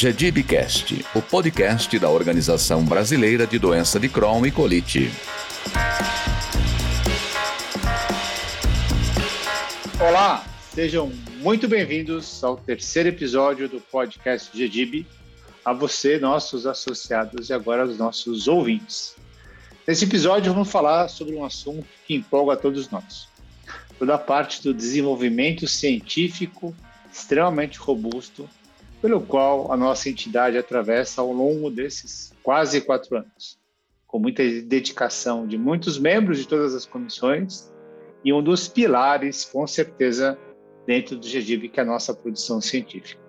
GDIBcast, o podcast da Organização Brasileira de Doença de Crohn e Colite. Olá, sejam muito bem-vindos ao terceiro episódio do podcast GDIB, a você, nossos associados e agora os nossos ouvintes. Nesse episódio vamos falar sobre um assunto que empolga a todos nós. Toda a parte do desenvolvimento científico extremamente robusto pelo qual a nossa entidade atravessa ao longo desses quase quatro anos, com muita dedicação de muitos membros de todas as comissões e um dos pilares, com certeza, dentro do GDIB, que é a nossa produção científica.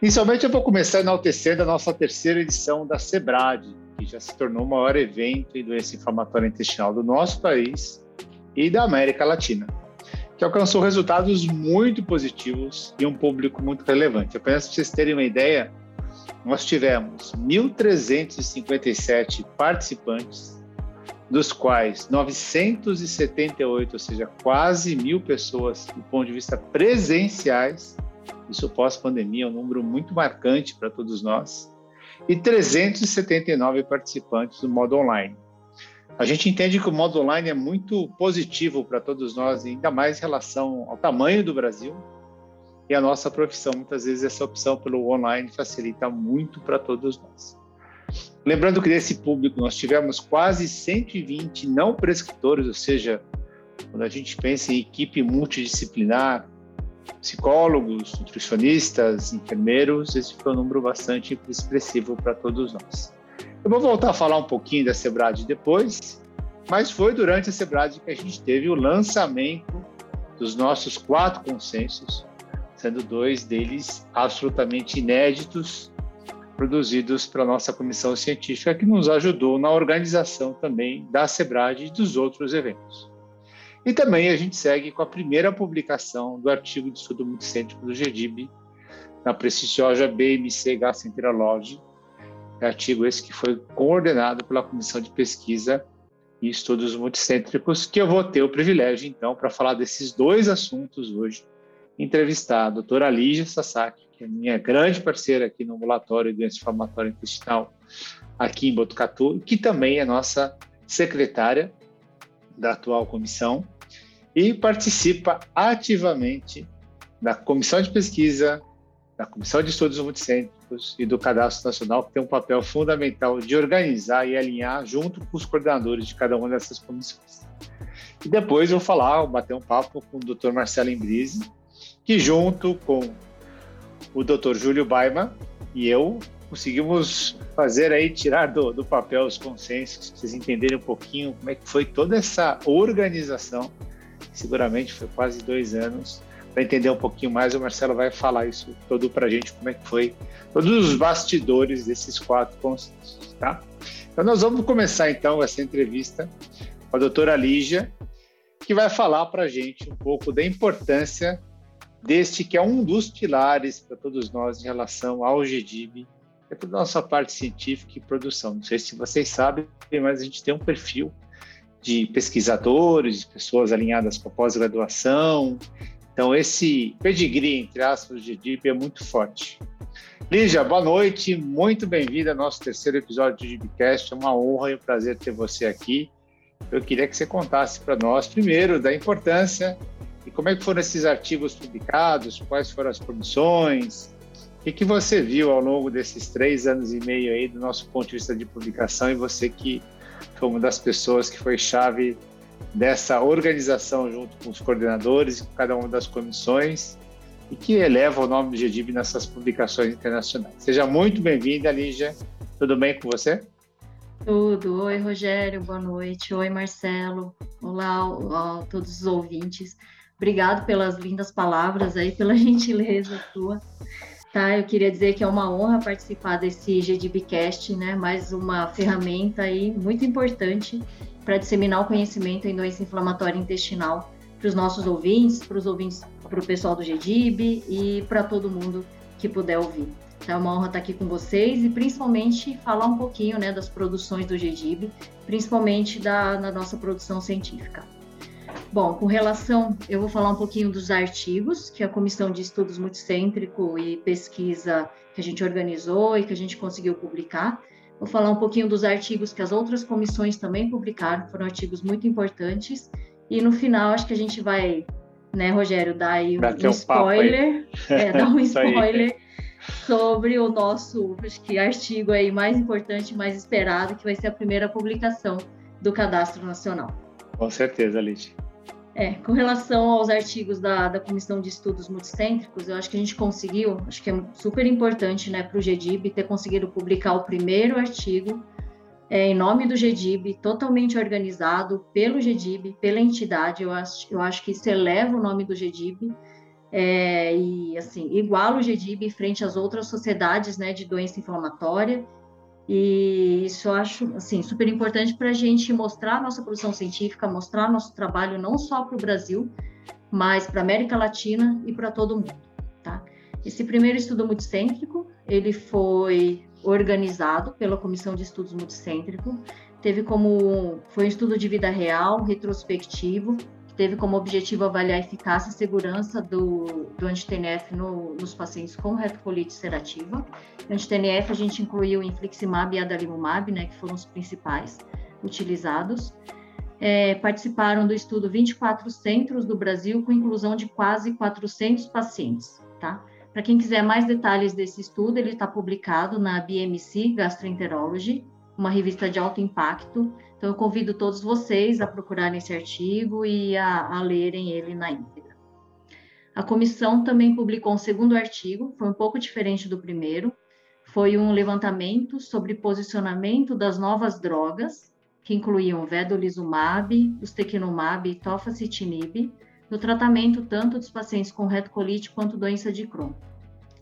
Inicialmente, eu vou começar enaltecendo a nossa terceira edição da SEBRAD, que já se tornou o maior evento em doença inflamatória intestinal do nosso país e da América Latina que alcançou resultados muito positivos e um público muito relevante. Apenas para vocês terem uma ideia, nós tivemos 1.357 participantes, dos quais 978, ou seja, quase mil pessoas do ponto de vista presenciais, isso pós-pandemia é um número muito marcante para todos nós, e 379 participantes do modo online. A gente entende que o modo online é muito positivo para todos nós, ainda mais em relação ao tamanho do Brasil e a nossa profissão. Muitas vezes essa opção pelo online facilita muito para todos nós. Lembrando que desse público nós tivemos quase 120 não prescritores, ou seja, quando a gente pensa em equipe multidisciplinar, psicólogos, nutricionistas, enfermeiros, esse foi um número bastante expressivo para todos nós. Eu vou voltar a falar um pouquinho da Sebrad depois, mas foi durante a Sebrad que a gente teve o lançamento dos nossos quatro consensos, sendo dois deles absolutamente inéditos, produzidos pela nossa comissão científica, que nos ajudou na organização também da Sebrad e dos outros eventos. E também a gente segue com a primeira publicação do artigo de estudo multicêntrico do GDIB, na prestigiosa BMC Gastroenterology, artigo esse que foi coordenado pela Comissão de Pesquisa e Estudos Multicêntricos, que eu vou ter o privilégio, então, para falar desses dois assuntos hoje, entrevistar a doutora Lígia Sasaki, que é minha grande parceira aqui no ambulatório de doença inflamatória intestinal aqui em Botucatu, que também é nossa secretária da atual comissão e participa ativamente da comissão de pesquisa, da comissão de estudos multicêntricos, e do Cadastro Nacional, que tem um papel fundamental de organizar e alinhar junto com os coordenadores de cada uma dessas comissões. E depois eu vou falar, vou bater um papo com o Dr. Marcelo Imbrise, que junto com o Dr. Júlio Baima e eu conseguimos fazer aí, tirar do, do papel os consensos, para vocês entenderem um pouquinho como é que foi toda essa organização, seguramente foi quase dois anos, para entender um pouquinho mais, o Marcelo vai falar isso todo para a gente, como é que foi, todos os bastidores desses quatro consensos, tá? Então nós vamos começar então essa entrevista com a doutora Lígia, que vai falar para a gente um pouco da importância deste que é um dos pilares para todos nós em relação ao GDIB, é toda a nossa parte científica e produção. Não sei se vocês sabem, mas a gente tem um perfil de pesquisadores, de pessoas alinhadas com a pós-graduação, então, esse pedigree, entre aspas, de DIP é muito forte. Lígia, boa noite, muito bem-vinda ao nosso terceiro episódio do DIPcast. É uma honra e um prazer ter você aqui. Eu queria que você contasse para nós, primeiro, da importância e como é que foram esses artigos publicados, quais foram as comissões, o que, que você viu ao longo desses três anos e meio aí do nosso ponto de vista de publicação e você que foi uma das pessoas que foi chave dessa organização junto com os coordenadores e com cada uma das comissões e que eleva o nome do GDIB nessas publicações internacionais. Seja muito bem-vinda, Lígia. Tudo bem com você? Tudo. Oi, Rogério. Boa noite. Oi, Marcelo. Olá a todos os ouvintes. Obrigado pelas lindas palavras aí, pela gentileza sua. Tá, eu queria dizer que é uma honra participar desse GDBcast, né? Mais uma ferramenta aí muito importante para disseminar o conhecimento em doença inflamatória intestinal para os nossos ouvintes, para os ouvintes, para o pessoal do GDIB e para todo mundo que puder ouvir. Então, é uma honra estar aqui com vocês e principalmente falar um pouquinho né, das produções do GDIB, principalmente da, da nossa produção científica. Bom, com relação, eu vou falar um pouquinho dos artigos que a Comissão de Estudos Multicêntrico e Pesquisa que a gente organizou e que a gente conseguiu publicar. Vou falar um pouquinho dos artigos que as outras comissões também publicaram, foram artigos muito importantes. E no final, acho que a gente vai, né, Rogério, dar aí um, um spoiler, aí. É, dar um spoiler sobre o nosso, acho que artigo aí mais importante, mais esperado, que vai ser a primeira publicação do Cadastro Nacional. Com certeza, Lídia. É, com relação aos artigos da, da Comissão de Estudos Multicêntricos, eu acho que a gente conseguiu, acho que é super importante né, para o GEDIB ter conseguido publicar o primeiro artigo é, em nome do GEDIB, totalmente organizado pelo GEDIB, pela entidade. Eu acho, eu acho que isso eleva o nome do GEDIB é, e, assim, iguala o GEDIB frente às outras sociedades né, de doença inflamatória e isso eu acho assim, super importante para a gente mostrar a nossa produção científica, mostrar nosso trabalho não só para o Brasil, mas para a América Latina e para todo mundo. Tá? Esse primeiro estudo multicêntrico, ele foi organizado pela Comissão de Estudos Multicêntrico, teve como foi um estudo de vida real, retrospectivo, teve como objetivo avaliar a eficácia e segurança do, do anti-TNF no, nos pacientes com retocolite ulcerativa. O anti-TNF a gente incluiu infliximab e adalimumab, né, que foram os principais utilizados. É, participaram do estudo 24 centros do Brasil, com inclusão de quase 400 pacientes, tá? Para quem quiser mais detalhes desse estudo, ele está publicado na BMC Gastroenterology, uma revista de alto impacto, então, eu convido todos vocês a procurarem esse artigo e a, a lerem ele na íntegra. A comissão também publicou um segundo artigo, foi um pouco diferente do primeiro, foi um levantamento sobre posicionamento das novas drogas, que incluíam vedolizumab, ustekinumab e tofacitinib, no tratamento tanto dos pacientes com retocolite quanto doença de Crohn.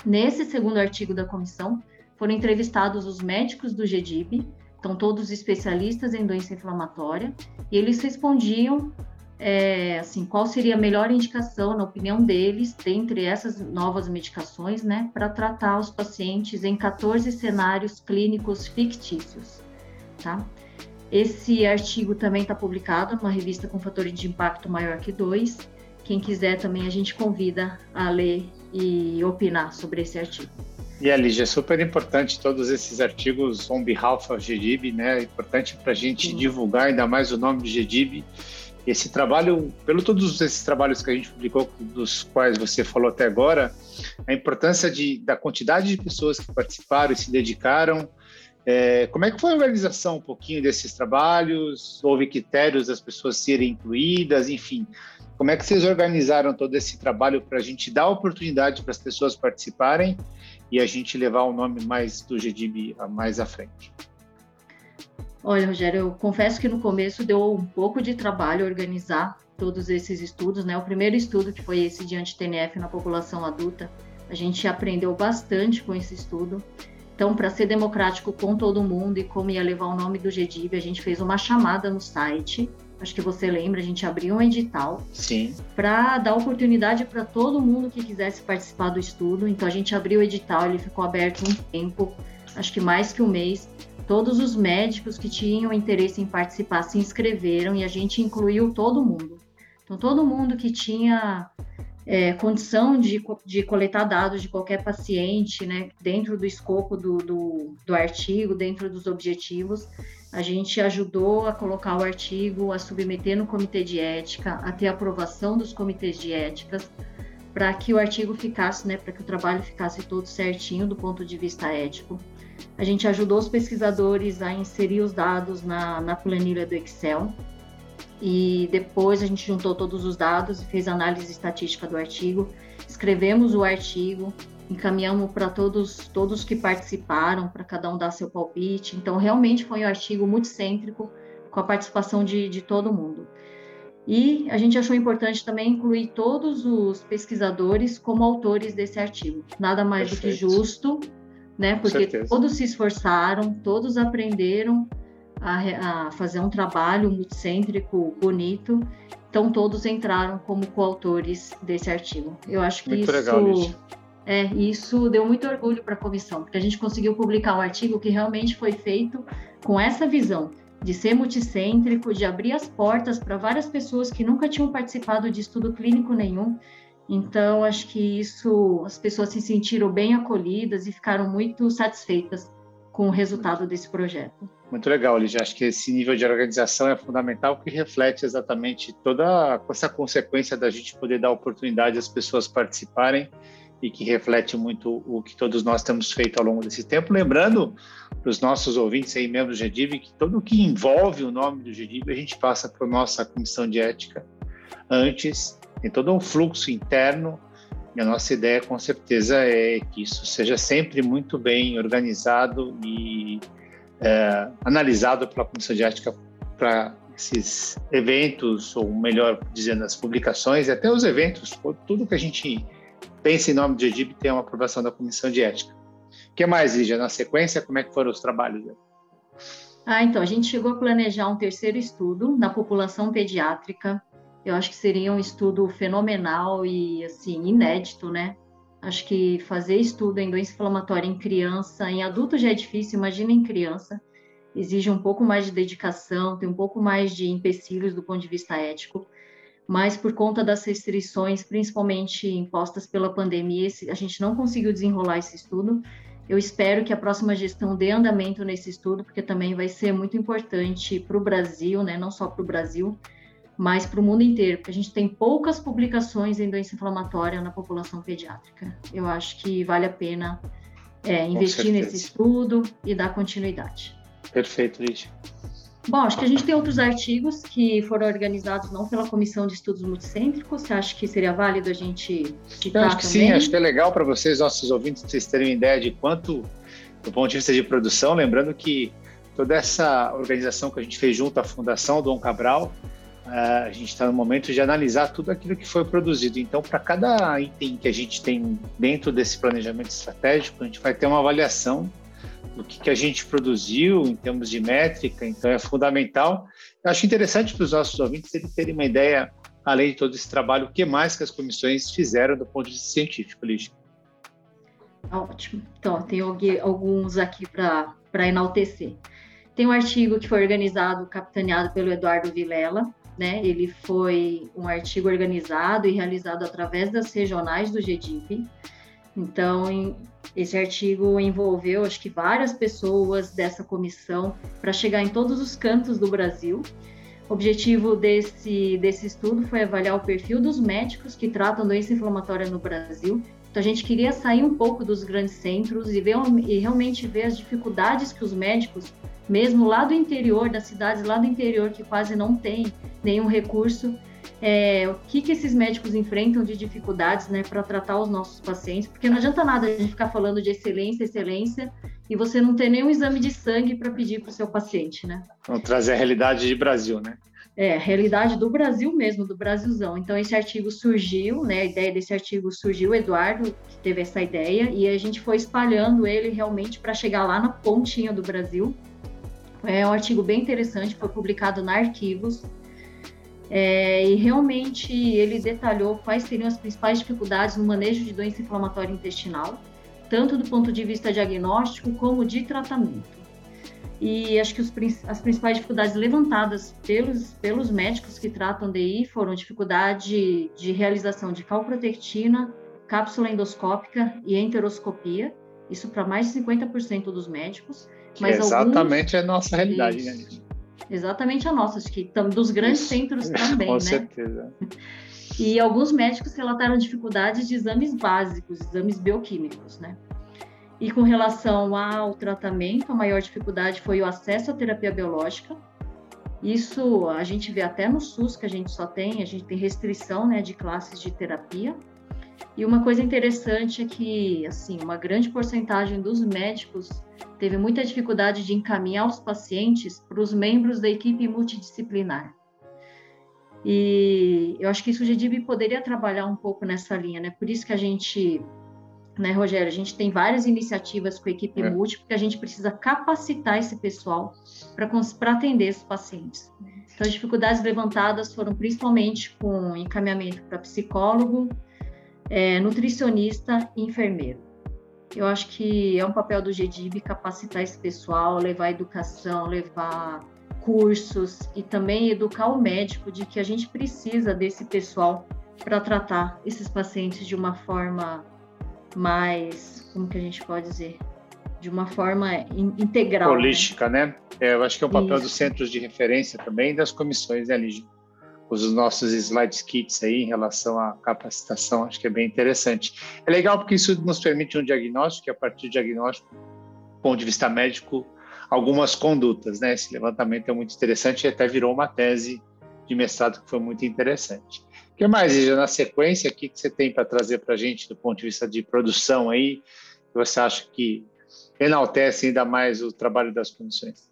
Nesse segundo artigo da comissão, foram entrevistados os médicos do GEDIB, então todos especialistas em doença inflamatória, e eles respondiam é, assim, qual seria a melhor indicação, na opinião deles, dentre essas novas medicações, né, para tratar os pacientes em 14 cenários clínicos fictícios, tá? Esse artigo também está publicado numa revista com fatores de impacto maior que dois. Quem quiser também a gente convida a ler e opinar sobre esse artigo. E Lígia, é super importante todos esses artigos on behalf of GDIB, né? É importante para a gente Sim. divulgar ainda mais o nome do GDIB. Esse trabalho, pelo todos esses trabalhos que a gente publicou, dos quais você falou até agora, a importância de, da quantidade de pessoas que participaram e se dedicaram. É, como é que foi a organização um pouquinho desses trabalhos? Houve critérios das pessoas serem incluídas, enfim. Como é que vocês organizaram todo esse trabalho para a gente dar oportunidade para as pessoas participarem e a gente levar o nome mais do GDB mais à frente. Olha, Rogério, eu confesso que no começo deu um pouco de trabalho organizar todos esses estudos, né? O primeiro estudo, que foi esse de anti-TNF na população adulta, a gente aprendeu bastante com esse estudo. Então, para ser democrático com todo mundo e como ia levar o nome do GDIB, a gente fez uma chamada no site acho que você lembra, a gente abriu um edital para dar oportunidade para todo mundo que quisesse participar do estudo. Então a gente abriu o edital, ele ficou aberto um tempo, acho que mais que um mês. Todos os médicos que tinham interesse em participar se inscreveram e a gente incluiu todo mundo. Então todo mundo que tinha é, condição de, de coletar dados de qualquer paciente, né, dentro do escopo do, do, do artigo, dentro dos objetivos, a gente ajudou a colocar o artigo, a submeter no comitê de ética, a ter aprovação dos comitês de éticas, para que o artigo ficasse, né, para que o trabalho ficasse todo certinho do ponto de vista ético. A gente ajudou os pesquisadores a inserir os dados na, na planilha do Excel e depois a gente juntou todos os dados e fez análise estatística do artigo, escrevemos o artigo, encaminhamos para todos todos que participaram, para cada um dar seu palpite. Então, realmente foi um artigo muito cêntrico, com a participação de, de todo mundo. E a gente achou importante também incluir todos os pesquisadores como autores desse artigo. Nada mais Perfeito. do que justo, né? Porque todos se esforçaram, todos aprenderam a, a fazer um trabalho multicêntrico bonito. Então, todos entraram como coautores desse artigo. Eu acho que muito isso legal, é, isso deu muito orgulho para a comissão, porque a gente conseguiu publicar um artigo que realmente foi feito com essa visão de ser multicêntrico, de abrir as portas para várias pessoas que nunca tinham participado de estudo clínico nenhum. Então, acho que isso, as pessoas se sentiram bem acolhidas e ficaram muito satisfeitas com o resultado desse projeto. Muito legal, Lígia. Acho que esse nível de organização é fundamental, que reflete exatamente toda essa consequência da gente poder dar oportunidade às pessoas participarem e que reflete muito o que todos nós temos feito ao longo desse tempo. Lembrando para os nossos ouvintes aí, membros do GDIB, que tudo o que envolve o nome do GDIB, a gente passa a nossa comissão de ética antes, tem todo um fluxo interno, e a nossa ideia, com certeza, é que isso seja sempre muito bem organizado e é, analisado pela comissão de ética para esses eventos, ou melhor dizendo, as publicações e até os eventos, tudo que a gente pensa em nome de EDIB tem uma aprovação da comissão de ética. O que mais, Lígia? Na sequência, como é que foram os trabalhos? Ah, então, a gente chegou a planejar um terceiro estudo na população pediátrica. Eu acho que seria um estudo fenomenal e, assim, inédito, né? Acho que fazer estudo em doença inflamatória em criança, em adulto já é difícil, imagina em criança. Exige um pouco mais de dedicação, tem um pouco mais de empecilhos do ponto de vista ético mas por conta das restrições, principalmente impostas pela pandemia, a gente não conseguiu desenrolar esse estudo. Eu espero que a próxima gestão dê andamento nesse estudo, porque também vai ser muito importante para o Brasil, né? não só para o Brasil, mas para o mundo inteiro, porque a gente tem poucas publicações em doença inflamatória na população pediátrica. Eu acho que vale a pena é, investir nesse estudo e dar continuidade. Perfeito, Lígia. Bom, acho que a gente tem outros artigos que foram organizados não pela Comissão de Estudos Multicêntricos. Você acha que seria válido a gente citar Eu acho que também? sim, acho que é legal para vocês, nossos ouvintes, vocês terem uma ideia de quanto, do ponto de vista de produção, lembrando que toda essa organização que a gente fez junto à Fundação Dom Cabral, a gente está no momento de analisar tudo aquilo que foi produzido. Então, para cada item que a gente tem dentro desse planejamento estratégico, a gente vai ter uma avaliação do que, que a gente produziu em termos de métrica, então é fundamental. Eu acho interessante para os nossos ouvintes eles terem uma ideia, além de todo esse trabalho, o que mais que as comissões fizeram do ponto de vista científico, Lígia. Ótimo. Então, tem alguns aqui para enaltecer. Tem um artigo que foi organizado, capitaneado pelo Eduardo Vilela, né? Ele foi um artigo organizado e realizado através das regionais do GDIP. Então, esse artigo envolveu, acho que, várias pessoas dessa comissão para chegar em todos os cantos do Brasil. O objetivo desse, desse estudo foi avaliar o perfil dos médicos que tratam doença inflamatória no Brasil. Então, a gente queria sair um pouco dos grandes centros e, ver, e realmente ver as dificuldades que os médicos, mesmo lá do interior, das cidades lá do interior, que quase não tem nenhum recurso, é, o que, que esses médicos enfrentam de dificuldades né, para tratar os nossos pacientes, porque não adianta nada a gente ficar falando de excelência, excelência, e você não ter nenhum exame de sangue para pedir para o seu paciente, né? Vamos trazer a realidade de Brasil, né? É, realidade do Brasil mesmo, do Brasilzão. Então, esse artigo surgiu, né? A ideia desse artigo surgiu, o Eduardo que teve essa ideia, e a gente foi espalhando ele realmente para chegar lá na pontinha do Brasil. É um artigo bem interessante, foi publicado na Arquivos, é, e realmente ele detalhou quais seriam as principais dificuldades no manejo de doença inflamatória intestinal, tanto do ponto de vista diagnóstico como de tratamento. E acho que os, as principais dificuldades levantadas pelos, pelos médicos que tratam DI foram dificuldade de realização de calprotectina, cápsula endoscópica e enteroscopia, isso para mais de 50% dos médicos. Mas exatamente alguns... a nossa realidade, Isso. né? Exatamente a nossa, acho que dos grandes Isso. centros também, Com né? certeza. E alguns médicos relataram dificuldades de exames básicos, exames bioquímicos, né? E com relação ao tratamento, a maior dificuldade foi o acesso à terapia biológica. Isso a gente vê até no SUS, que a gente só tem, a gente tem restrição né, de classes de terapia. E uma coisa interessante é que, assim, uma grande porcentagem dos médicos teve muita dificuldade de encaminhar os pacientes para os membros da equipe multidisciplinar. E eu acho que isso o GDIB poderia trabalhar um pouco nessa linha, né? Por isso que a gente, né, Rogério, a gente tem várias iniciativas com a equipe é. multi, porque a gente precisa capacitar esse pessoal para atender esses pacientes. Então, as dificuldades levantadas foram principalmente com encaminhamento para psicólogo, é, nutricionista e enfermeiro. Eu acho que é um papel do GDIB capacitar esse pessoal, levar educação, levar cursos e também educar o médico de que a gente precisa desse pessoal para tratar esses pacientes de uma forma mais, como que a gente pode dizer, de uma forma integral. Né? Holística, né? né? É, eu acho que é o papel Isso. dos centros de referência também das comissões, né, Lígia? Os nossos slides kits aí em relação à capacitação, acho que é bem interessante. É legal porque isso nos permite um diagnóstico, e a partir do diagnóstico, do ponto de vista médico, algumas condutas, né? Esse levantamento é muito interessante e até virou uma tese de mestrado que foi muito interessante. Que mais, Lígia, na sequência, o que você tem para trazer para a gente do ponto de vista de produção aí, que você acha que enaltece ainda mais o trabalho das comissões?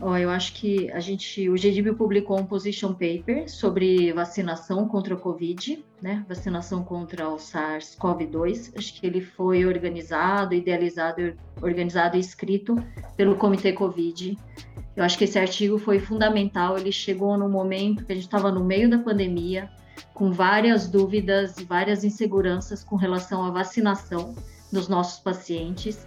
Oh, eu acho que a gente, o GDB publicou um position paper sobre vacinação contra o COVID, né? Vacinação contra o SARS-CoV-2. Acho que ele foi organizado, idealizado, organizado e escrito pelo Comitê COVID. Eu acho que esse artigo foi fundamental. Ele chegou no momento que a gente estava no meio da pandemia, com várias dúvidas várias inseguranças com relação à vacinação dos nossos pacientes.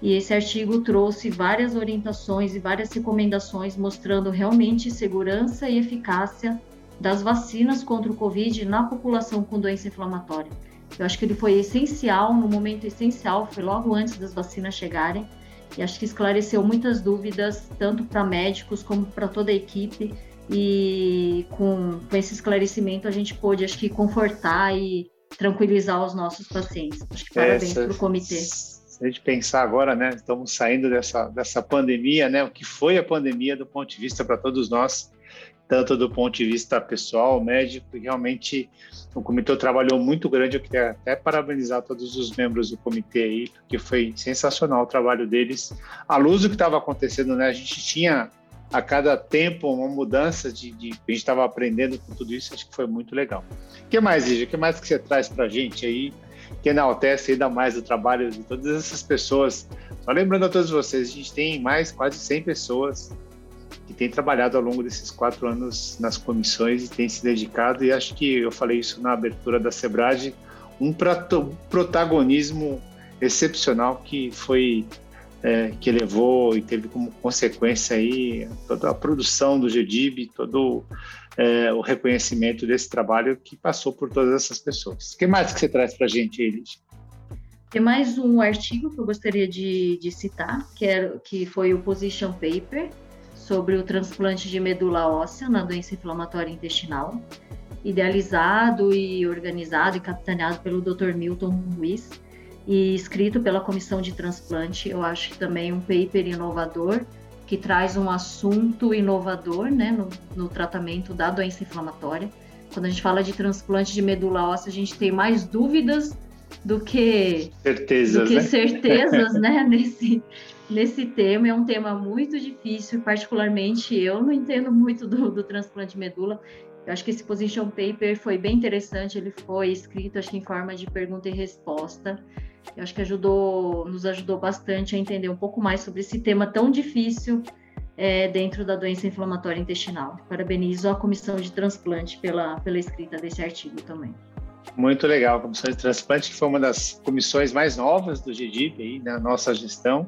E esse artigo trouxe várias orientações e várias recomendações mostrando realmente segurança e eficácia das vacinas contra o Covid na população com doença inflamatória. Eu acho que ele foi essencial, no momento essencial, foi logo antes das vacinas chegarem, e acho que esclareceu muitas dúvidas, tanto para médicos como para toda a equipe, e com, com esse esclarecimento a gente pôde, acho que, confortar e tranquilizar os nossos pacientes. Acho que parabéns para o comitê. Se a gente pensar agora, né, estamos saindo dessa, dessa pandemia, né, o que foi a pandemia do ponto de vista para todos nós, tanto do ponto de vista pessoal, médico, e realmente o comitê trabalhou muito grande. Eu queria até parabenizar todos os membros do comitê aí, porque foi sensacional o trabalho deles. À luz do que estava acontecendo, né, a gente tinha a cada tempo uma mudança de, de a gente estava aprendendo com tudo isso, acho que foi muito legal. O que mais, Ija? O que mais que você traz para a gente aí, que enaltece ainda mais o trabalho de todas essas pessoas? Só lembrando a todos vocês, a gente tem mais quase 100 pessoas que têm trabalhado ao longo desses quatro anos nas comissões e têm se dedicado, e acho que eu falei isso na abertura da Sebrad, um protagonismo excepcional que foi é, que levou e teve como consequência aí toda a produção do GDIB, todo é, o reconhecimento desse trabalho que passou por todas essas pessoas. O que mais que você traz para a gente, Elis? Tem mais um artigo que eu gostaria de, de citar, que, é, que foi o Position Paper sobre o transplante de medula óssea na doença inflamatória intestinal, idealizado e organizado e capitaneado pelo Dr. Milton Ruiz, e escrito pela Comissão de Transplante. Eu acho que também um paper inovador que traz um assunto inovador né, no, no, tratamento da doença inflamatória. Quando a gente fala de transplante de medula óssea, a gente tem mais dúvidas do que certezas, do que né? certezas né, nesse, nesse tema. É um tema muito difícil, particularmente eu não entendo muito do, do transplante de medula. Eu acho que esse position paper foi bem interessante, ele foi escrito acho que em forma de pergunta e resposta. Eu acho que ajudou, nos ajudou bastante a entender um pouco mais sobre esse tema tão difícil é, dentro da doença inflamatória intestinal. Parabenizo a comissão de transplante pela, pela escrita desse artigo também. Muito legal, a comissão de transplante, que foi uma das comissões mais novas do GDIP aí, na nossa gestão,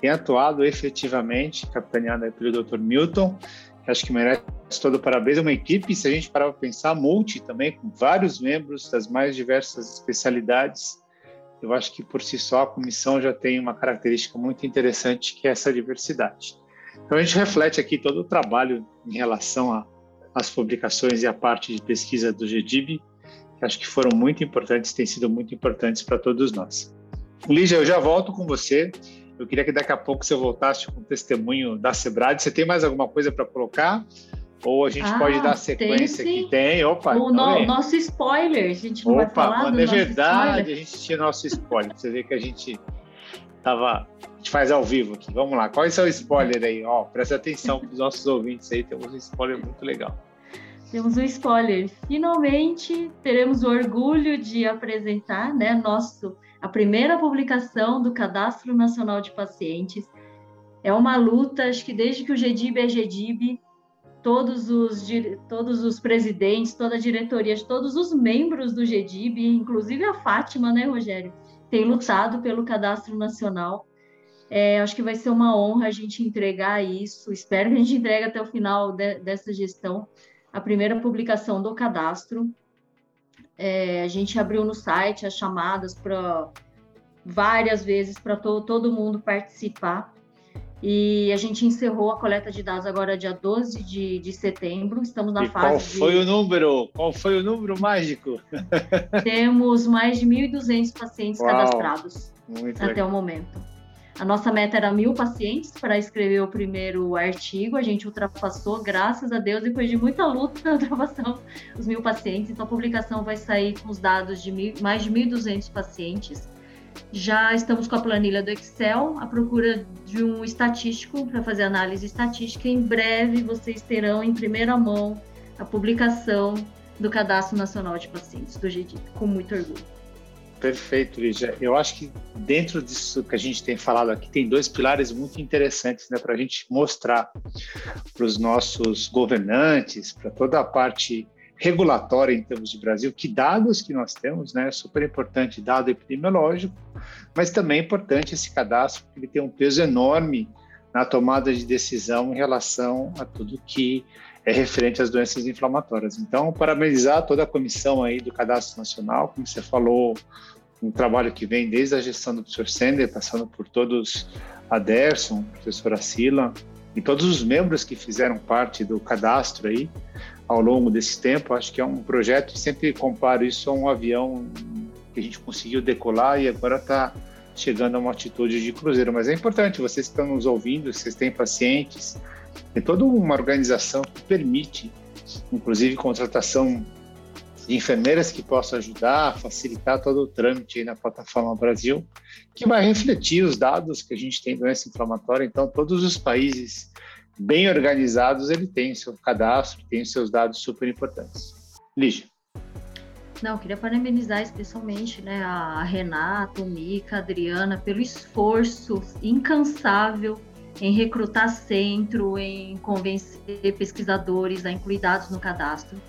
tem atuado efetivamente, capitaneada pelo Dr. Milton, que acho que merece todo parabéns. É uma equipe, se a gente parar para pensar, multi também, com vários membros das mais diversas especialidades, eu acho que por si só a comissão já tem uma característica muito interessante que é essa diversidade. Então a gente reflete aqui todo o trabalho em relação às publicações e à parte de pesquisa do GDIB, que acho que foram muito importantes, têm sido muito importantes para todos nós. Lígia, eu já volto com você. Eu queria que daqui a pouco você voltasse com o testemunho da Sebrad. Você tem mais alguma coisa para colocar? Ou a gente ah, pode dar sequência tem, que tem. Opa, o então no, nosso spoiler, a gente não Opa, vai falar mano, é verdade, spoiler. a gente tinha nosso spoiler. Você vê que a gente tava. A gente faz ao vivo aqui. Vamos lá. Qual é o seu spoiler aí? Ó, presta atenção para os nossos ouvintes aí. Temos um spoiler muito legal. Temos um spoiler. Finalmente teremos o orgulho de apresentar, né, nosso a primeira publicação do Cadastro Nacional de Pacientes. É uma luta, acho que desde que o GDIB é GDIB, todos os, todos os presidentes, toda a diretoria, todos os membros do GDIB, inclusive a Fátima, né, Rogério, tem lutado pelo cadastro nacional. É, acho que vai ser uma honra a gente entregar isso. Espero que a gente entregue até o final de, dessa gestão a primeira publicação do cadastro. É, a gente abriu no site as chamadas para várias vezes para to, todo mundo participar. E a gente encerrou a coleta de dados agora dia 12 de, de setembro. Estamos na e fase. Qual foi de... o número? Qual foi o número mágico? Temos mais de 1.200 pacientes Uau, cadastrados até legal. o momento. A nossa meta era mil pacientes para escrever o primeiro artigo. A gente ultrapassou, graças a Deus, depois de muita luta, ultrapassamos os mil pacientes. Então, a publicação vai sair com os dados de mil, mais de 1.200 pacientes. Já estamos com a planilha do Excel, à procura de um estatístico para fazer análise estatística. Em breve, vocês terão em primeira mão a publicação do Cadastro Nacional de Pacientes do GDIP, com muito orgulho. Perfeito, Lígia. Eu acho que dentro disso que a gente tem falado aqui, tem dois pilares muito interessantes né, para a gente mostrar para os nossos governantes, para toda a parte regulatória em termos de Brasil, que dados que nós temos, né? Super importante dado epidemiológico, mas também é importante esse cadastro, porque ele tem um peso enorme na tomada de decisão em relação a tudo que é referente às doenças inflamatórias. Então, parabenizar toda a comissão aí do Cadastro Nacional, como você falou, um trabalho que vem desde a gestão do professor Sender, passando por todos a Derson, professora Sila, e todos os membros que fizeram parte do cadastro aí ao longo desse tempo. Acho que é um projeto, sempre comparo isso a um avião que a gente conseguiu decolar e agora está chegando a uma atitude de cruzeiro. Mas é importante, vocês estão nos ouvindo, vocês têm pacientes, tem toda uma organização que permite, inclusive, contratação de enfermeiras que possam ajudar, facilitar todo o trâmite na plataforma Brasil, que vai refletir os dados que a gente tem doença inflamatória. Então, todos os países bem organizados, ele tem seu cadastro, tem seus dados super importantes. Lígia. Não, queria parabenizar especialmente né, a Renata, o Mica, a Adriana, pelo esforço incansável em recrutar centro, em convencer pesquisadores a incluir dados no cadastro.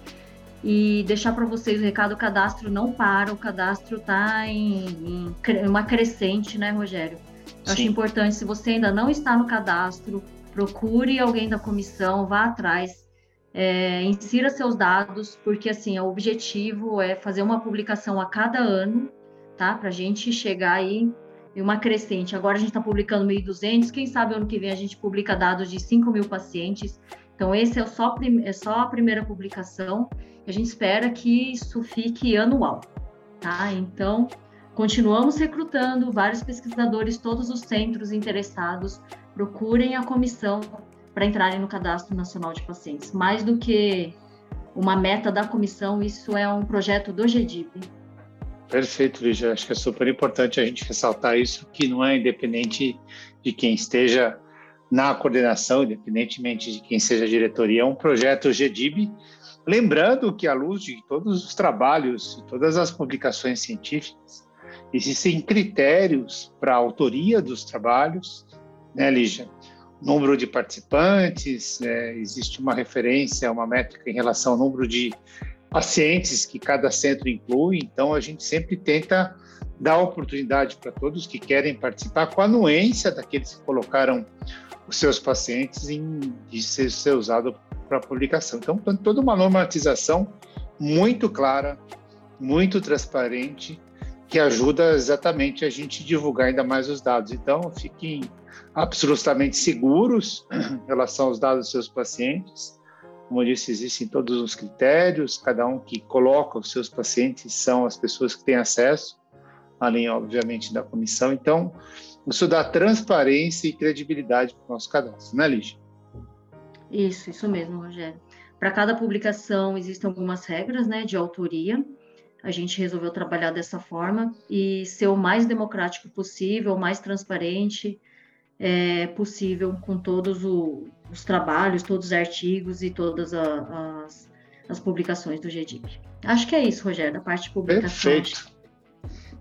E deixar para vocês o recado: o cadastro não para, o cadastro está em, em, uma crescente, né, Rogério? Eu acho importante, se você ainda não está no cadastro, procure alguém da comissão, vá atrás, é, insira seus dados, porque assim, o objetivo é fazer uma publicação a cada ano, tá? Para a gente chegar aí em uma crescente. Agora a gente está publicando 1.200, quem sabe ano que vem a gente publica dados de 5 mil pacientes. Então, esse é só, é só a primeira publicação. A gente espera que isso fique anual, tá? Então, continuamos recrutando vários pesquisadores, todos os centros interessados, procurem a comissão para entrarem no Cadastro Nacional de Pacientes. Mais do que uma meta da comissão, isso é um projeto do GDIP, Perfeito, Lígia. Acho que é super importante a gente ressaltar isso, que não é independente de quem esteja na coordenação, independentemente de quem seja a diretoria, é um projeto GDIB. Lembrando que, à luz de todos os trabalhos todas as publicações científicas, existem critérios para a autoria dos trabalhos, né, Lígia? Número de participantes, é, existe uma referência, uma métrica em relação ao número de pacientes que cada centro inclui, então a gente sempre tenta dar oportunidade para todos que querem participar com a anuência daqueles que colocaram os seus pacientes em de ser, ser usado para publicação. Então, toda uma normatização muito clara, muito transparente, que ajuda exatamente a gente divulgar ainda mais os dados. Então, fiquem absolutamente seguros em relação aos dados dos seus pacientes como eu disse, existem todos os critérios, cada um que coloca os seus pacientes são as pessoas que têm acesso, além, obviamente, da comissão. Então, isso dá transparência e credibilidade para o nosso cadastro, né, Lígia? Isso, isso mesmo, Rogério. Para cada publicação existem algumas regras né, de autoria. A gente resolveu trabalhar dessa forma e ser o mais democrático possível, o mais transparente, é, possível com todos o, os trabalhos, todos os artigos e todas a, as, as, publicações do GDIP. Acho que é isso, Rogério, da parte de publicação. Perfeito.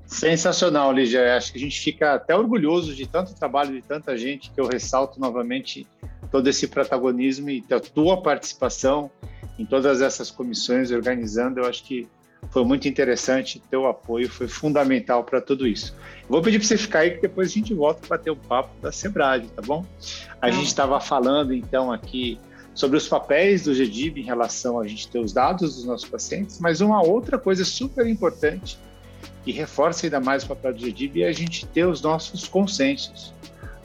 Sensacional, Lígia. Acho que a gente fica até orgulhoso de tanto trabalho de tanta gente que eu ressalto novamente todo esse protagonismo e a tua participação em todas essas comissões organizando. Eu acho que foi muito interessante, teu apoio foi fundamental para tudo isso. Vou pedir para você ficar aí, que depois a gente volta para ter o papo da Sebrade, tá bom? A gente estava falando então aqui sobre os papéis do GDIB em relação a gente ter os dados dos nossos pacientes, mas uma outra coisa super importante que reforça ainda mais o papel do GDIB é a gente ter os nossos consensos,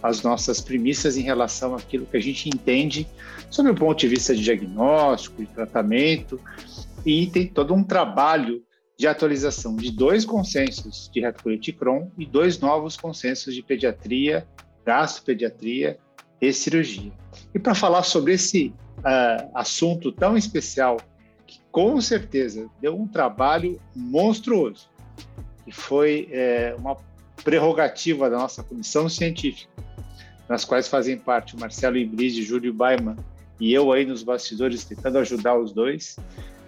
as nossas premissas em relação àquilo que a gente entende sobre o ponto de vista de diagnóstico, de tratamento, e tem todo um trabalho de atualização de dois consensos de retocolite Crohn e dois novos consensos de pediatria, gastropediatria e cirurgia. E para falar sobre esse uh, assunto tão especial, que com certeza deu um trabalho monstruoso, que foi é, uma prerrogativa da nossa comissão científica, nas quais fazem parte o Marcelo Ibris, Júlio Baiman e eu aí nos bastidores tentando ajudar os dois.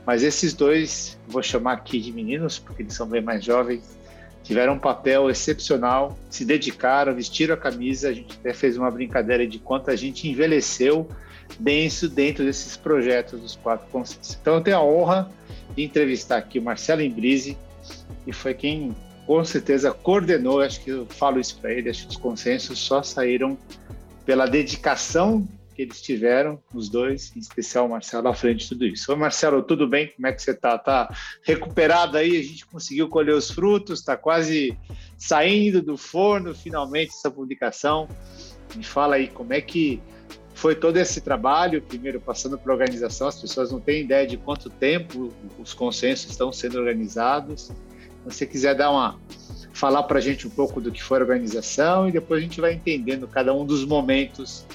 Mas esses dois, vou chamar aqui de meninos, porque eles são bem mais jovens, tiveram um papel excepcional, se dedicaram, vestiram a camisa. A gente até fez uma brincadeira de quanto a gente envelheceu dentro, dentro desses projetos dos quatro consensos. Então eu tenho a honra de entrevistar aqui o Marcelo Imbrise, que foi quem com certeza coordenou, acho que eu falo isso para ele, acho que os consensos só saíram pela dedicação eles tiveram, os dois, em especial o Marcelo, à frente de tudo isso. Oi, Marcelo, tudo bem? Como é que você está? Tá recuperado aí? A gente conseguiu colher os frutos, está quase saindo do forno, finalmente, essa publicação. Me fala aí, como é que foi todo esse trabalho, primeiro passando para organização, as pessoas não têm ideia de quanto tempo os consensos estão sendo organizados. Se você quiser dar uma falar para a gente um pouco do que foi a organização e depois a gente vai entendendo cada um dos momentos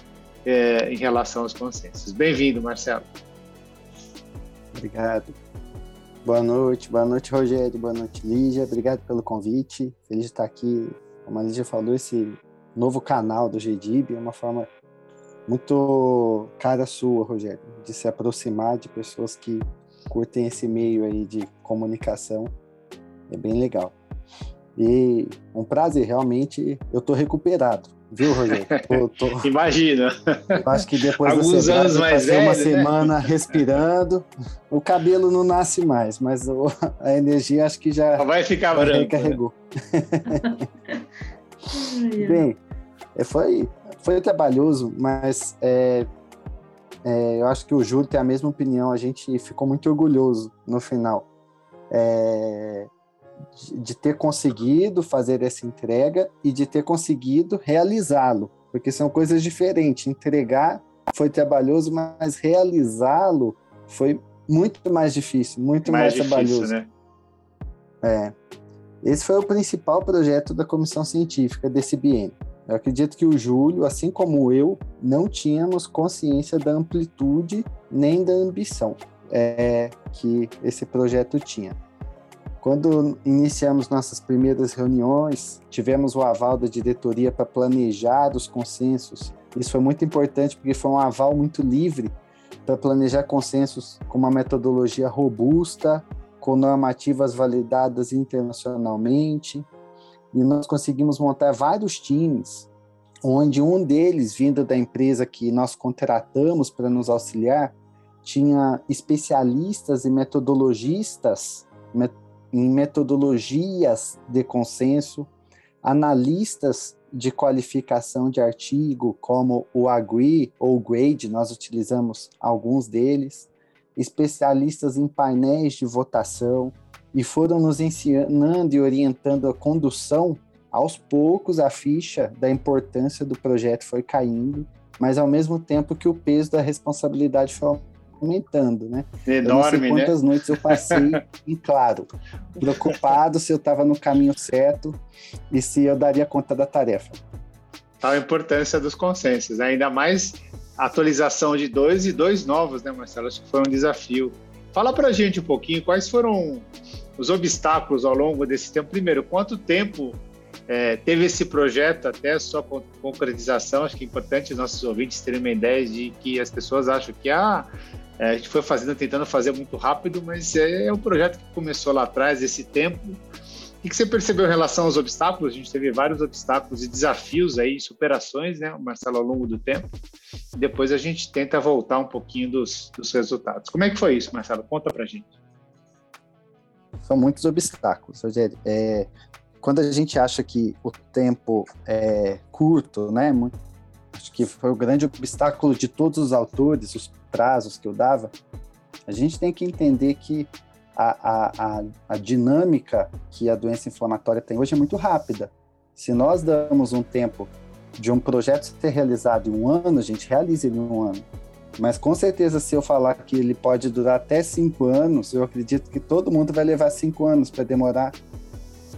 é, em relação aos consensos. Bem-vindo, Marcelo. Obrigado. Boa noite, boa noite, Rogério, boa noite, Lígia. Obrigado pelo convite. Feliz de estar aqui. Como a Lígia falou, esse novo canal do GDIB é uma forma muito cara sua, Rogério, de se aproximar de pessoas que curtem esse meio aí de comunicação. É bem legal. E um prazer, realmente, eu estou recuperado. Viu, Rogério? Tô, tô... Imagina. Acho que depois Alguns da anos mais velho, uma né? semana respirando. O cabelo não nasce mais, mas o, a energia acho que já vai ficar branco. Né? Recarregou. Bem, é, foi, foi trabalhoso, mas é, é, eu acho que o Júlio tem a mesma opinião. A gente ficou muito orgulhoso no final. É, de ter conseguido fazer essa entrega e de ter conseguido realizá-lo, porque são coisas diferentes. Entregar foi trabalhoso, mas realizá-lo foi muito mais difícil, muito mais, mais trabalhoso. Né? É. Esse foi o principal projeto da comissão científica desse biênio. Eu acredito que o Júlio, assim como eu, não tínhamos consciência da amplitude nem da ambição é, que esse projeto tinha. Quando iniciamos nossas primeiras reuniões, tivemos o aval da diretoria para planejar os consensos. Isso foi muito importante porque foi um aval muito livre para planejar consensos com uma metodologia robusta, com normativas validadas internacionalmente. E nós conseguimos montar vários times, onde um deles, vindo da empresa que nós contratamos para nos auxiliar, tinha especialistas e metodologistas, em metodologias de consenso, analistas de qualificação de artigo, como o Agree ou Grade, nós utilizamos alguns deles, especialistas em painéis de votação, e foram nos ensinando e orientando a condução. Aos poucos, a ficha da importância do projeto foi caindo, mas ao mesmo tempo que o peso da responsabilidade foi aumentando, né? Enorme, eu não sei né? quantas né? noites eu passei em claro, preocupado se eu estava no caminho certo e se eu daria conta da tarefa. Tal a importância dos consensos, né? ainda mais atualização de dois e dois novos, né, Marcelo? Acho que foi um desafio. Fala para gente um pouquinho quais foram os obstáculos ao longo desse tempo. Primeiro, quanto tempo é, teve esse projeto até sua concretização? Acho que é importante os nossos ouvintes terem uma ideia de que as pessoas acham que ah, é, a gente foi fazendo, tentando fazer muito rápido, mas é, é um projeto que começou lá atrás, esse tempo. O que você percebeu em relação aos obstáculos? A gente teve vários obstáculos e desafios aí, superações, né, Marcelo, ao longo do tempo. Depois a gente tenta voltar um pouquinho dos, dos resultados. Como é que foi isso, Marcelo? Conta pra gente. são muitos obstáculos, Rogério. É, quando a gente acha que o tempo é curto, né? Acho que foi o grande obstáculo de todos os autores, os prazos que eu dava. A gente tem que entender que a, a, a, dinâmica que a doença inflamatória tem hoje é muito rápida. Se nós damos um tempo de um projeto ser realizado em um ano, a gente realiza ele em um ano. Mas com certeza, se eu falar que ele pode durar até cinco anos, eu acredito que todo mundo vai levar cinco anos para demorar.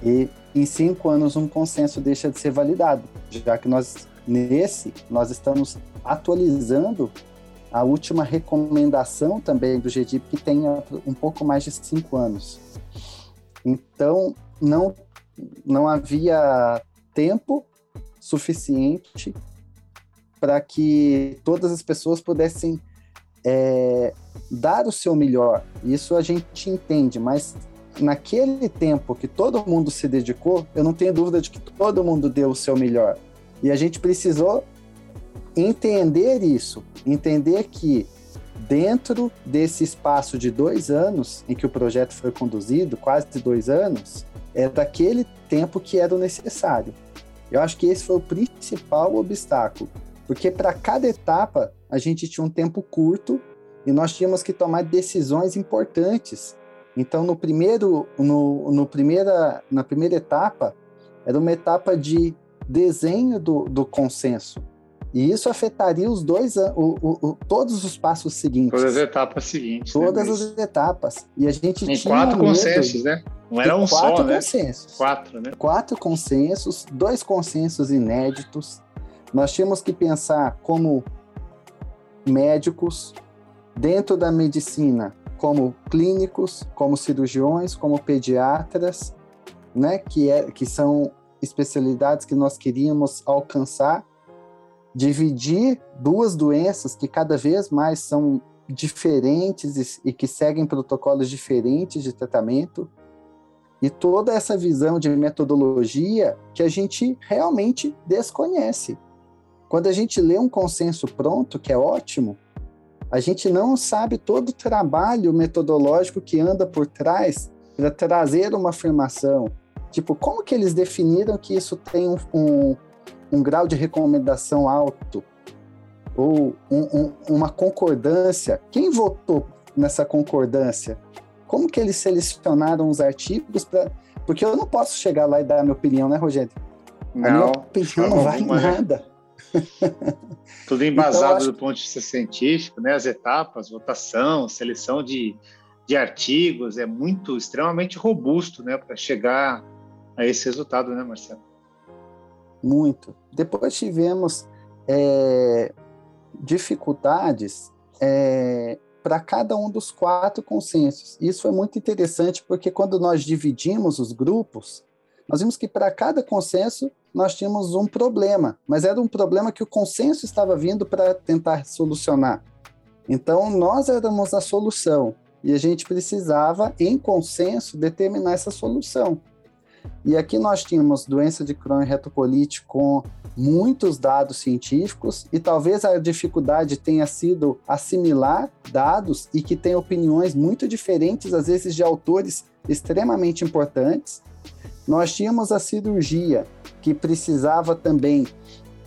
E em cinco anos, um consenso deixa de ser validado, já que nós, nesse, nós estamos atualizando a última recomendação também do GDIP, que tem um pouco mais de cinco anos. Então, não, não havia tempo suficiente para que todas as pessoas pudessem é, dar o seu melhor. Isso a gente entende, mas naquele tempo que todo mundo se dedicou, eu não tenho dúvida de que todo mundo deu o seu melhor. E a gente precisou entender isso, entender que dentro desse espaço de dois anos em que o projeto foi conduzido, quase dois anos, é daquele tempo que era o necessário. Eu acho que esse foi o principal obstáculo, porque para cada etapa a gente tinha um tempo curto e nós tínhamos que tomar decisões importantes. Então, no primeiro, no, no primeira, na primeira etapa, era uma etapa de desenho do, do consenso. E isso afetaria os dois, o, o, o, todos os passos seguintes. Todas as etapas seguintes. Né, Todas né? as etapas. E a gente em tinha. quatro consensos, né? Não era um quatro só, né? consensos. Quatro, né? Quatro consensos, dois consensos inéditos. Nós tínhamos que pensar como médicos, dentro da medicina, como clínicos, como cirurgiões, como pediatras, né? Que, é, que são especialidades que nós queríamos alcançar dividir duas doenças que cada vez mais são diferentes e, que seguem protocolos diferentes de tratamento, e toda essa visão de metodologia que a gente realmente desconhece. Quando a gente lê um consenso pronto, que é ótimo, a gente não sabe todo o trabalho metodológico que anda por trás para trazer uma afirmação. Tipo, como que eles definiram que isso tem um, um, um grau de recomendação alto ou um, um, uma concordância. Quem votou nessa concordância? Como que eles selecionaram os artigos para? Porque eu não posso chegar lá e dar a minha opinião, né, Rogério? Não, a minha opinião não vale né? nada. Tudo embasado então, do ponto de vista científico, né? As etapas, votação, seleção de, de artigos, é muito, extremamente robusto, né? Para chegar a esse resultado, né, Marcelo? muito. Depois tivemos é, dificuldades é, para cada um dos quatro consensos. Isso foi muito interessante porque quando nós dividimos os grupos, nós vimos que para cada consenso nós tínhamos um problema, mas era um problema que o consenso estava vindo para tentar solucionar. Então nós éramos a solução e a gente precisava, em consenso, determinar essa solução. E aqui nós tínhamos doença de Crohn retocolite com muitos dados científicos e talvez a dificuldade tenha sido assimilar dados e que tem opiniões muito diferentes, às vezes de autores extremamente importantes. Nós tínhamos a cirurgia que precisava também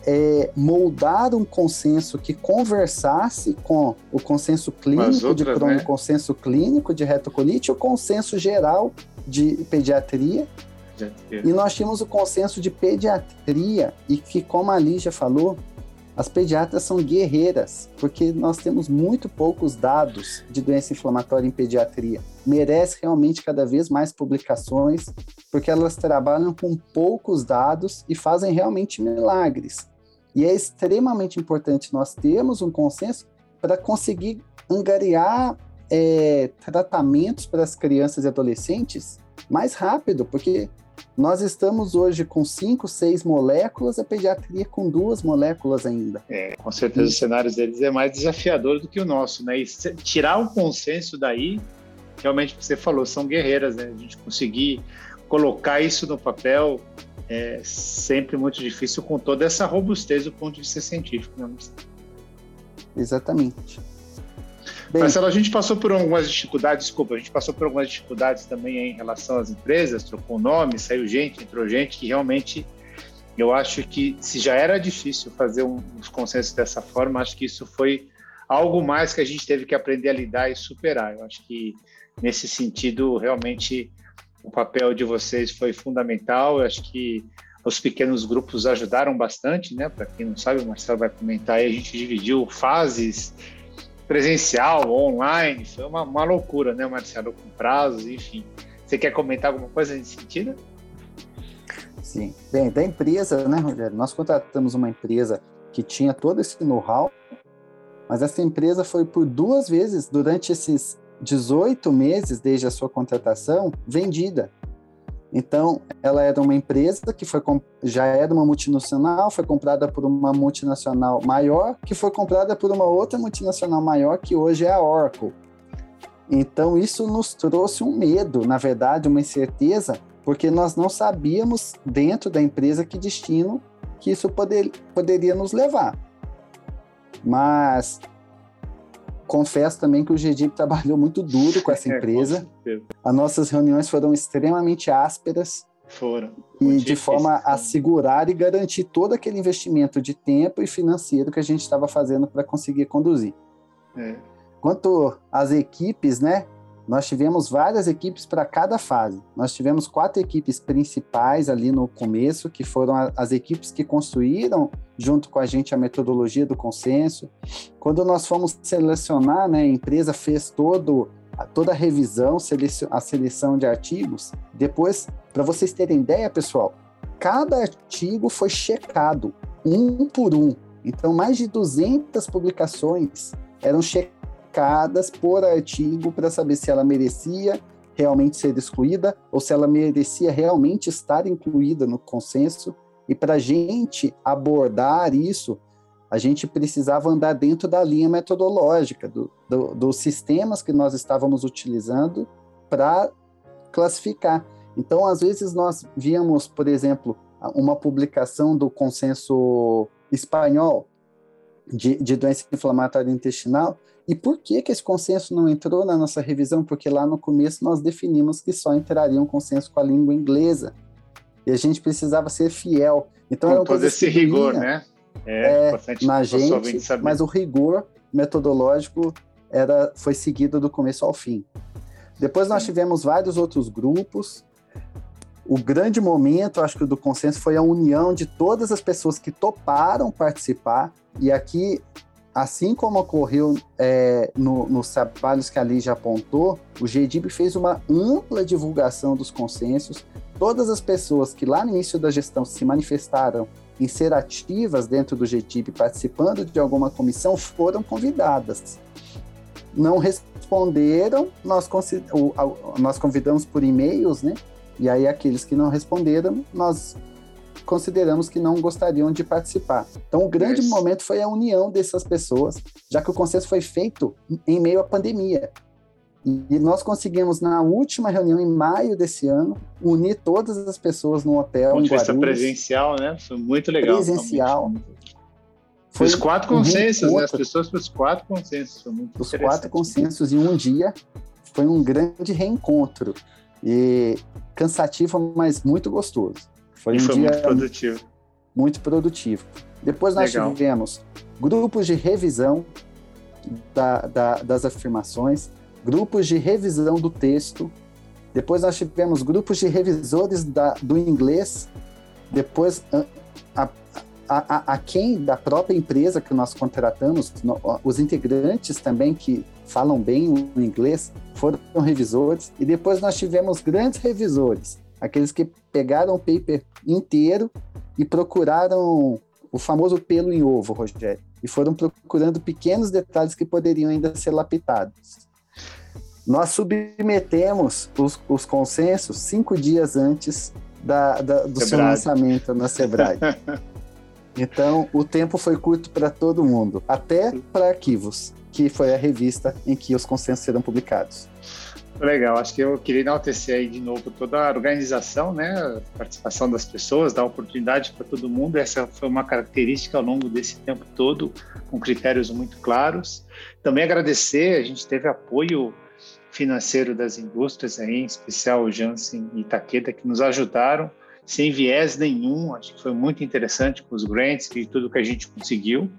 é, moldar um consenso que conversasse com o consenso clínico outras, de Crohn, né? o consenso clínico de retocolite, o consenso geral de pediatria e nós tínhamos o consenso de pediatria, e que, como a Lígia falou, as pediatras são guerreiras, porque nós temos muito poucos dados de doença inflamatória em pediatria. Merece realmente cada vez mais publicações, porque elas trabalham com poucos dados e fazem realmente milagres. E é extremamente importante nós termos um consenso para conseguir angariar é, tratamentos para as crianças e adolescentes mais rápido, porque nós estamos hoje com cinco, seis moléculas, a pediatria com duas moléculas ainda. É, com certeza os cenários deles é mais desafiador do que o nosso, né? E tirar um consenso daí, realmente você falou, são guerreiras, né? A gente conseguir colocar isso no papel é sempre muito difícil com toda essa robustez do ponto de vista científico, né? Exatamente. Bem, Marcelo, a gente passou por algumas dificuldades, desculpa, a gente passou por algumas dificuldades também em relação às empresas, trocou nome, saiu gente, entrou gente, que realmente eu acho que se já era difícil fazer um, uns consensos dessa forma, acho que isso foi algo mais que a gente teve que aprender a lidar e superar. Eu acho que nesse sentido, realmente o papel de vocês foi fundamental. Eu acho que os pequenos grupos ajudaram bastante, né? Para quem não sabe, o Marcelo vai comentar aí, a gente dividiu fases presencial, online, foi uma, uma loucura, né, Marcelo, com prazos, enfim. Você quer comentar alguma coisa nesse sentido? Sim. Bem, da empresa, né, Rogério? Nós contratamos uma empresa que tinha todo esse know-how, mas essa empresa foi por duas vezes, durante esses 18 meses desde a sua contratação, vendida. Então, ela era uma empresa que foi, já era uma multinacional, foi comprada por uma multinacional maior, que foi comprada por uma outra multinacional maior, que hoje é a Oracle. Então, isso nos trouxe um medo, na verdade, uma incerteza, porque nós não sabíamos dentro da empresa que destino que isso poder, poderia nos levar. Mas confesso também que o GDIP trabalhou muito duro com essa é, empresa. É, As nossas reuniões foram extremamente ásperas. Foram. E de forma a segurar e garantir todo aquele investimento de tempo e financeiro que a gente estava fazendo para conseguir conduzir. É. Quanto às equipes, né? Nós tivemos várias equipes para cada fase. Nós tivemos quatro equipes principais ali no começo, que foram as equipes que construíram junto com a gente a metodologia do consenso. Quando nós fomos selecionar, né, a empresa fez todo toda a revisão, a seleção de artigos. Depois, para vocês terem ideia, pessoal, cada artigo foi checado um por um. Então, mais de 200 publicações eram checadas checadas por artigo para saber se ela merecia realmente ser excluída ou se ela merecia realmente estar incluída no consenso. E para a gente abordar isso, a gente precisava andar dentro da linha metodológica, do, do, dos sistemas que nós estávamos utilizando para classificar. Então, às vezes, nós víamos, por exemplo, uma publicação do consenso espanhol de, de doença inflamatória intestinal, e por que, que esse consenso não entrou na nossa revisão? Porque lá no começo nós definimos que só entraria um consenso com a língua inglesa. E a gente precisava ser fiel. Então com todo esse rigor, né? É, é na gente, mas o rigor metodológico era foi seguido do começo ao fim. Depois nós tivemos vários outros grupos. O grande momento, acho que do consenso foi a união de todas as pessoas que toparam participar. E aqui assim como ocorreu é, no, nos trabalhos que a Lígia apontou, o GDIB fez uma ampla divulgação dos consensos. Todas as pessoas que lá no início da gestão se manifestaram em ser ativas dentro do GDIB, participando de alguma comissão, foram convidadas. Não responderam, nós, nós convidamos por e-mails, né? E aí aqueles que não responderam, nós consideramos que não gostariam de participar. Então, o grande momento foi a união dessas pessoas, já que o consenso foi feito em meio à pandemia. E nós conseguimos, na última reunião, em maio desse ano, unir todas as pessoas no hotel. Ponto de vista presencial, né? Foi muito legal. Presencial. Foi os quatro consensos, né? As pessoas para os quatro consensos. Foi muito os quatro consensos em um dia. Foi um grande reencontro. E cansativo, mas muito gostoso. Foi, e um foi dia muito produtivo. Muito produtivo. Depois nós Legal. tivemos grupos de revisão da, da, das afirmações, grupos de revisão do texto, depois nós tivemos grupos de revisores da, do inglês, depois a, a, a, a, quem da própria empresa que nós contratamos, os integrantes também que falam bem o inglês foram revisores, e depois nós tivemos grandes revisores, aqueles que pegaram o paper inteiro e procuraram o famoso pelo em ovo, Rogério, e foram procurando pequenos detalhes que poderiam ainda ser lapidados. Nós submetemos os, os consensos cinco dias antes da, da, do Sebrae. seu lançamento na Sebrae. então, o tempo foi curto para todo mundo, até para arquivos, que foi a revista em que os consensos serão publicados. Legal, acho que eu queria enaltecer aí de novo toda a organização, né, a participação das pessoas, dar oportunidade para todo mundo. Essa foi uma característica ao longo desse tempo todo, com critérios muito claros. Também agradecer, a gente teve apoio financeiro das indústrias, aí, em especial o Janssen e Takeda, que nos ajudaram sem viés nenhum. Acho que foi muito interessante com os grants e tudo que a gente conseguiu.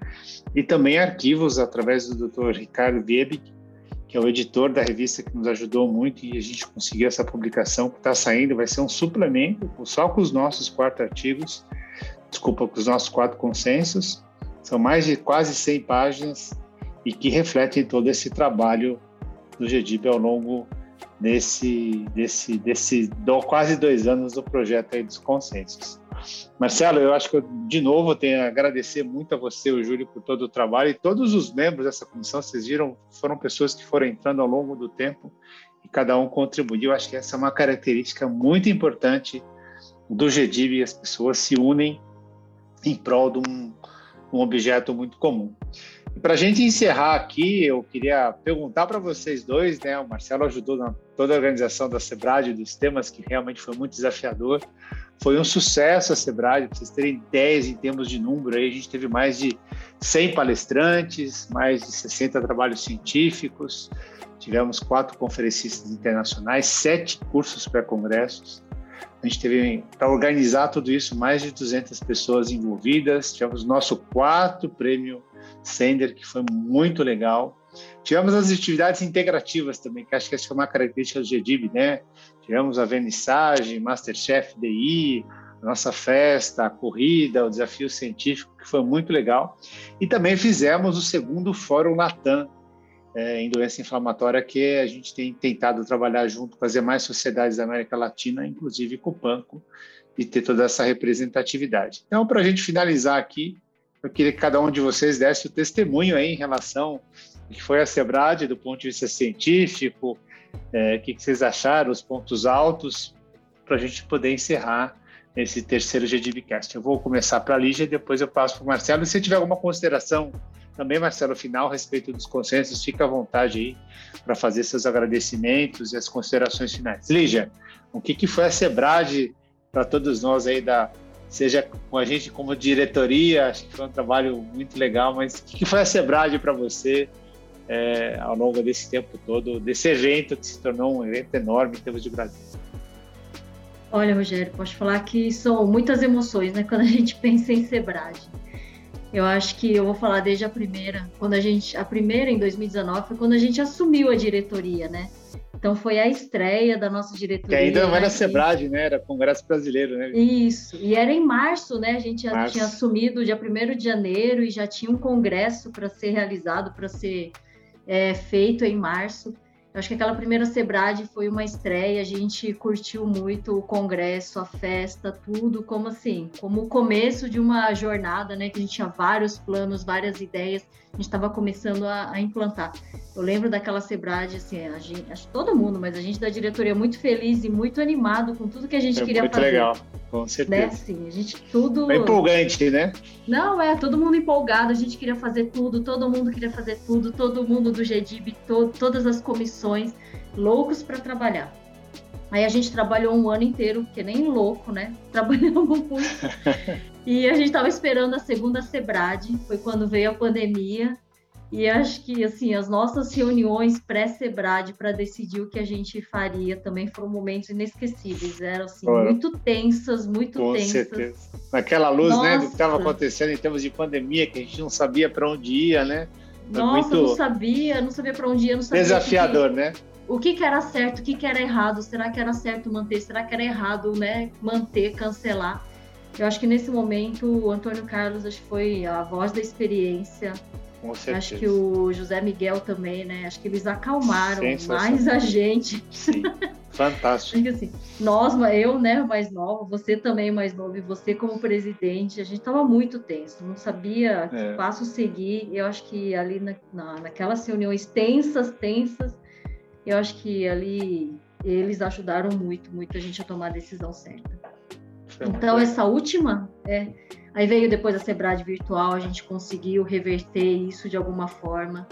E também arquivos através do Dr. Ricardo Wiebig, que é o editor da revista que nos ajudou muito e a gente conseguiu essa publicação que está saindo. Vai ser um suplemento só com os nossos quatro artigos, desculpa, com os nossos quatro consensos. São mais de quase 100 páginas e que refletem todo esse trabalho do GDIB ao longo desse, desse, desse do, quase dois anos do projeto aí dos consensos. Marcelo, eu acho que eu, de novo tenho a agradecer muito a você, o Júlio, por todo o trabalho e todos os membros dessa comissão. Vocês viram, foram pessoas que foram entrando ao longo do tempo e cada um contribuiu. Acho que essa é uma característica muito importante do GDIB as pessoas se unem em prol de um, um objeto muito comum. Para a gente encerrar aqui, eu queria perguntar para vocês dois, né? O Marcelo ajudou na toda a organização da Sebrad, dos temas que realmente foi muito desafiador. Foi um sucesso a Sebrad, para vocês terem ideias em termos de número, aí a gente teve mais de 100 palestrantes, mais de 60 trabalhos científicos, tivemos quatro conferencistas internacionais, sete cursos pré-congressos. A gente teve, para organizar tudo isso, mais de 200 pessoas envolvidas, tivemos nosso quarto prêmio Sender, que foi muito legal. Tivemos as atividades integrativas também, que acho que essa é uma característica do GDIB, né? Tivemos a vernissage, Masterchef DI, nossa festa, a corrida, o desafio científico, que foi muito legal. E também fizemos o segundo Fórum Latam é, em doença inflamatória, que a gente tem tentado trabalhar junto com as demais sociedades da América Latina, inclusive com o PANCO, e ter toda essa representatividade. Então, para a gente finalizar aqui, eu queria que cada um de vocês desse o testemunho aí em relação ao que foi a Sebrad do ponto de vista científico, é, o que, vocês acharam, os pontos altos, para a gente poder encerrar esse terceiro GDBcast. Eu vou começar para a Lígia, depois eu passo para o Marcelo. E se tiver alguma consideração também, Marcelo, final, a respeito dos consensos, fica à vontade aí para fazer seus agradecimentos e as considerações finais. Lígia, o que, que foi a Sebrad para todos nós aí da seja com a gente como diretoria, acho que foi um trabalho muito legal, mas o que foi a Sebrad para você é, ao longo desse tempo todo, desse evento que se tornou um evento enorme em termos de Brasil? Olha, Rogério, posso falar que são muitas emoções, né, quando a gente pensa em Sebrad. Eu acho que eu vou falar desde a primeira, quando a gente, a primeira em 2019 foi quando a gente assumiu a diretoria, né? Então foi a estreia da nossa diretoria. Que ainda não era Sebrad, né? Era Congresso Brasileiro, né? Isso. E era em março, né? A gente já março. tinha assumido dia 1 de janeiro e já tinha um congresso para ser realizado, para ser é, feito em março. Eu acho que aquela primeira Sebrad foi uma estreia, a gente curtiu muito o congresso, a festa, tudo, como assim, como o começo de uma jornada, né? Que a gente tinha vários planos, várias ideias, a gente estava começando a, a, implantar. Eu lembro daquela Sebrad, assim, a gente, acho que todo mundo, mas a gente da diretoria muito feliz e muito animado com tudo que a gente Foi queria muito fazer. Muito legal, com certeza. Né? Sim, a gente tudo. É empolgante, né? Não, é, todo mundo empolgado, a gente queria fazer tudo, todo mundo queria fazer tudo, todo mundo do GDIB, to, todas as comissões, loucos para trabalhar. Aí a gente trabalhou um ano inteiro, porque nem louco, né? Trabalhamos muito. E a gente estava esperando a segunda Sebrad, foi quando veio a pandemia. E acho que assim, as nossas reuniões pré-Sebrad para decidir o que a gente faria também foram momentos inesquecíveis. Eram assim, muito tensas, muito Com tensas. Certeza. Naquela luz, Nossa. né, do que estava acontecendo em termos de pandemia, que a gente não sabia para onde ia, né? Foi Nossa, muito... não sabia, não sabia para onde ia, não sabia. Desafiador, que... né? o que, que, era certo, o que, que, era errado, será que era certo manter, será que era errado né, manter, cancelar. Eu acho que nesse momento o Antônio Carlos acho que foi a voz da experiência. Com certeza. Acho que o José Miguel também, né? Acho que eles acalmaram mais a gente. Sim, fantástico. acho que assim, nós, eu, né, mais nova, você também mais novo, e você como presidente, a gente estava muito tenso, não sabia que é. passo seguir. Eu acho que ali na, na, naquelas reuniões tensas, tensas, eu acho que ali eles ajudaram muito, muito a gente a tomar a decisão certa. Então, essa última, é, aí veio depois a Sebrad virtual, a gente conseguiu reverter isso de alguma forma.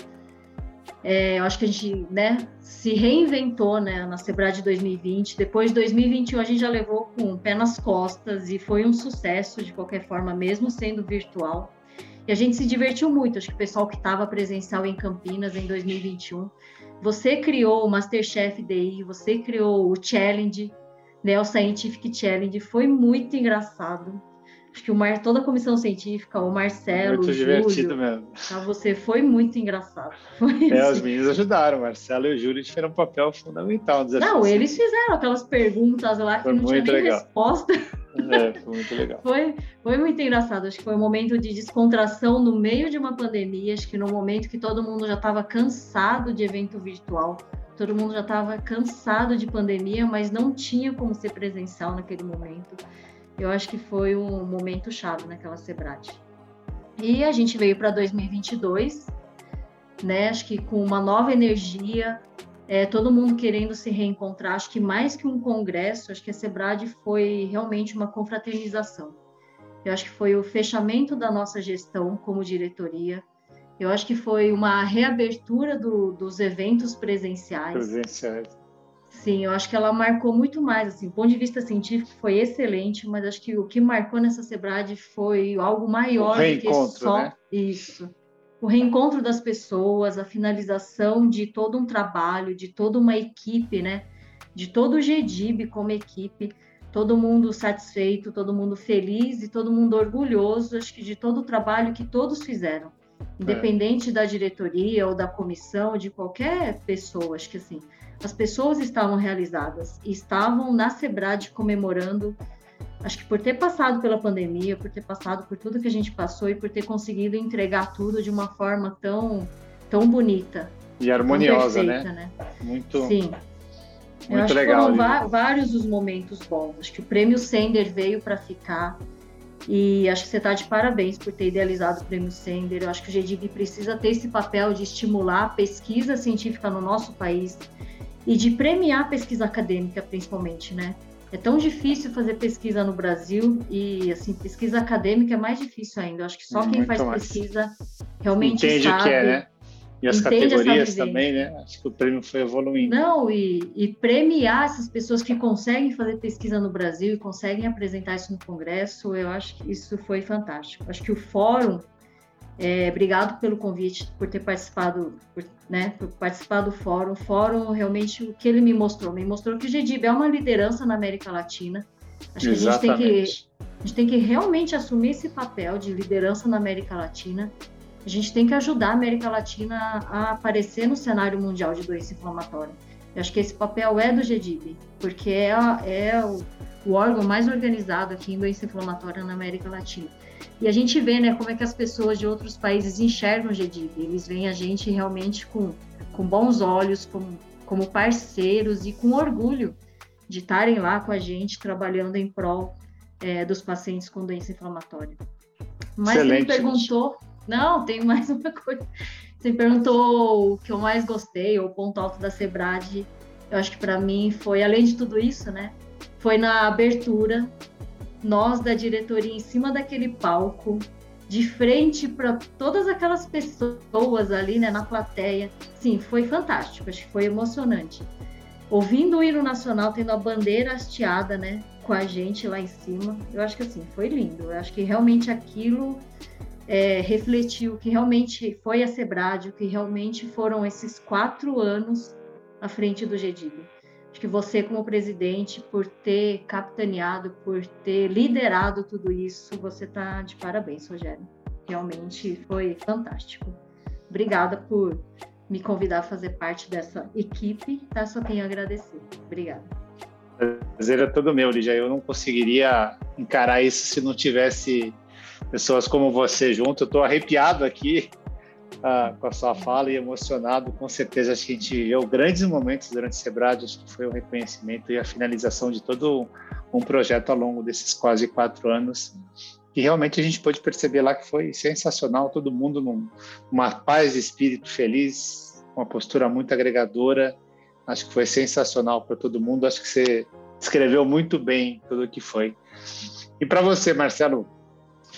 É, eu acho que a gente né, se reinventou né, na Sebrad 2020. Depois de 2021, a gente já levou com o pé nas costas e foi um sucesso de qualquer forma, mesmo sendo virtual. E a gente se divertiu muito. Acho que o pessoal que estava presencial em Campinas em 2021. Você criou o Masterchef DI, você criou o Challenge, né, o Scientific Challenge. Foi muito engraçado. Acho que o Mar, toda a comissão científica, o Marcelo, muito o Júlio, divertido mesmo. Tá, você foi muito engraçado. Foi é, assim. os meninos ajudaram, o Marcelo e o Júlio tiveram um papel fundamental. Não, eles fizeram aquelas perguntas lá que foi não tinha nem legal. resposta. É, foi muito legal. foi, foi muito engraçado. Acho que foi um momento de descontração no meio de uma pandemia. Acho que no momento que todo mundo já estava cansado de evento virtual, todo mundo já estava cansado de pandemia, mas não tinha como ser presencial naquele momento eu acho que foi um momento chave naquela Sebrate. E a gente veio para 2022, né? Acho que com uma nova energia, é, todo mundo querendo se reencontrar. Acho que mais que um congresso, acho que a Sebrade foi realmente uma confraternização. Eu acho que foi o fechamento da nossa gestão como diretoria. Eu acho que foi uma reabertura do, dos eventos presenciais. Presenciais. Sim, eu acho que ela marcou muito mais, assim, do ponto de vista científico foi excelente, mas acho que o que marcou nessa Sebrade foi algo maior do que só né? isso. O reencontro das pessoas, a finalização de todo um trabalho, de toda uma equipe, né? De todo o GEDIB como equipe, todo mundo satisfeito, todo mundo feliz e todo mundo orgulhoso, acho que de todo o trabalho que todos fizeram, independente é. da diretoria ou da comissão, de qualquer pessoa, acho que assim, as pessoas estavam realizadas estavam na Sebrad comemorando, acho que por ter passado pela pandemia, por ter passado por tudo que a gente passou e por ter conseguido entregar tudo de uma forma tão, tão bonita. E harmoniosa, né? perfeita, né? né? Muito. Sim. Muito Eu acho legal. Que foram vários os momentos bons. Acho que o prêmio Sender veio para ficar. E acho que você está de parabéns por ter idealizado o prêmio Sender. Eu acho que o GDB precisa ter esse papel de estimular a pesquisa científica no nosso país, e de premiar a pesquisa acadêmica, principalmente, né? É tão difícil fazer pesquisa no Brasil e, assim, pesquisa acadêmica é mais difícil ainda. Eu acho que só quem faz mais. pesquisa realmente Entende sabe. o que é, né? E as categorias também, né? Acho que o prêmio foi evoluindo. Não, e, e, premiar essas pessoas que conseguem fazer pesquisa no Brasil e conseguem apresentar isso no Congresso, eu acho que isso foi fantástico. Acho que o fórum é, obrigado pelo convite, por ter participado, por, né, por participar do fórum. O fórum, realmente, o que ele me mostrou? Me mostrou que o GDIB é uma liderança na América Latina. Acho Exatamente. que a gente tem que, a gente tem que realmente assumir esse papel de liderança na América Latina. A gente tem que ajudar a América Latina a aparecer no cenário mundial de doença inflamatória. Eu acho que esse papel é do GDIB, porque é, é o, o órgão mais organizado aqui em doença inflamatória na América Latina. E a gente vê, né, como é que as pessoas de outros países enxergam o GDIV. Eles veem a gente realmente com, com bons olhos, como, como parceiros e com orgulho de estarem lá com a gente, trabalhando em prol é, dos pacientes com doença inflamatória. Mas Excelente, me perguntou... Gente. Não, tem mais uma coisa. Você perguntou o que eu mais gostei, o ponto alto da Sebrad. Eu acho que para mim foi, além de tudo isso, né? Foi na abertura nós da diretoria em cima daquele palco, de frente para todas aquelas pessoas ali, né, na plateia. Sim, foi fantástico, acho que foi emocionante. Ouvindo o hino nacional, tendo a bandeira hasteada, né, com a gente lá em cima, eu acho que assim, foi lindo. Eu acho que realmente aquilo é, refletiu que realmente foi a Sebrad, que realmente foram esses quatro anos à frente do GEDIB. Acho que você, como presidente, por ter capitaneado, por ter liderado tudo isso, você está de parabéns, Rogério. Realmente foi fantástico. Obrigada por me convidar a fazer parte dessa equipe, tá? Só tenho a agradecer. Obrigada. Prazer é todo meu, Lígia. Eu não conseguiria encarar isso se não tivesse pessoas como você junto. Eu estou arrepiado aqui ah, com a sua fala e emocionado. Com certeza, acho que a gente viveu grandes momentos durante o Sebrad. Acho que foi o reconhecimento e a finalização de todo um projeto ao longo desses quase quatro anos. E realmente a gente pôde perceber lá que foi sensacional. Todo mundo num, numa paz de espírito feliz, uma postura muito agregadora. Acho que foi sensacional para todo mundo. Acho que você descreveu muito bem tudo o que foi. E para você, Marcelo,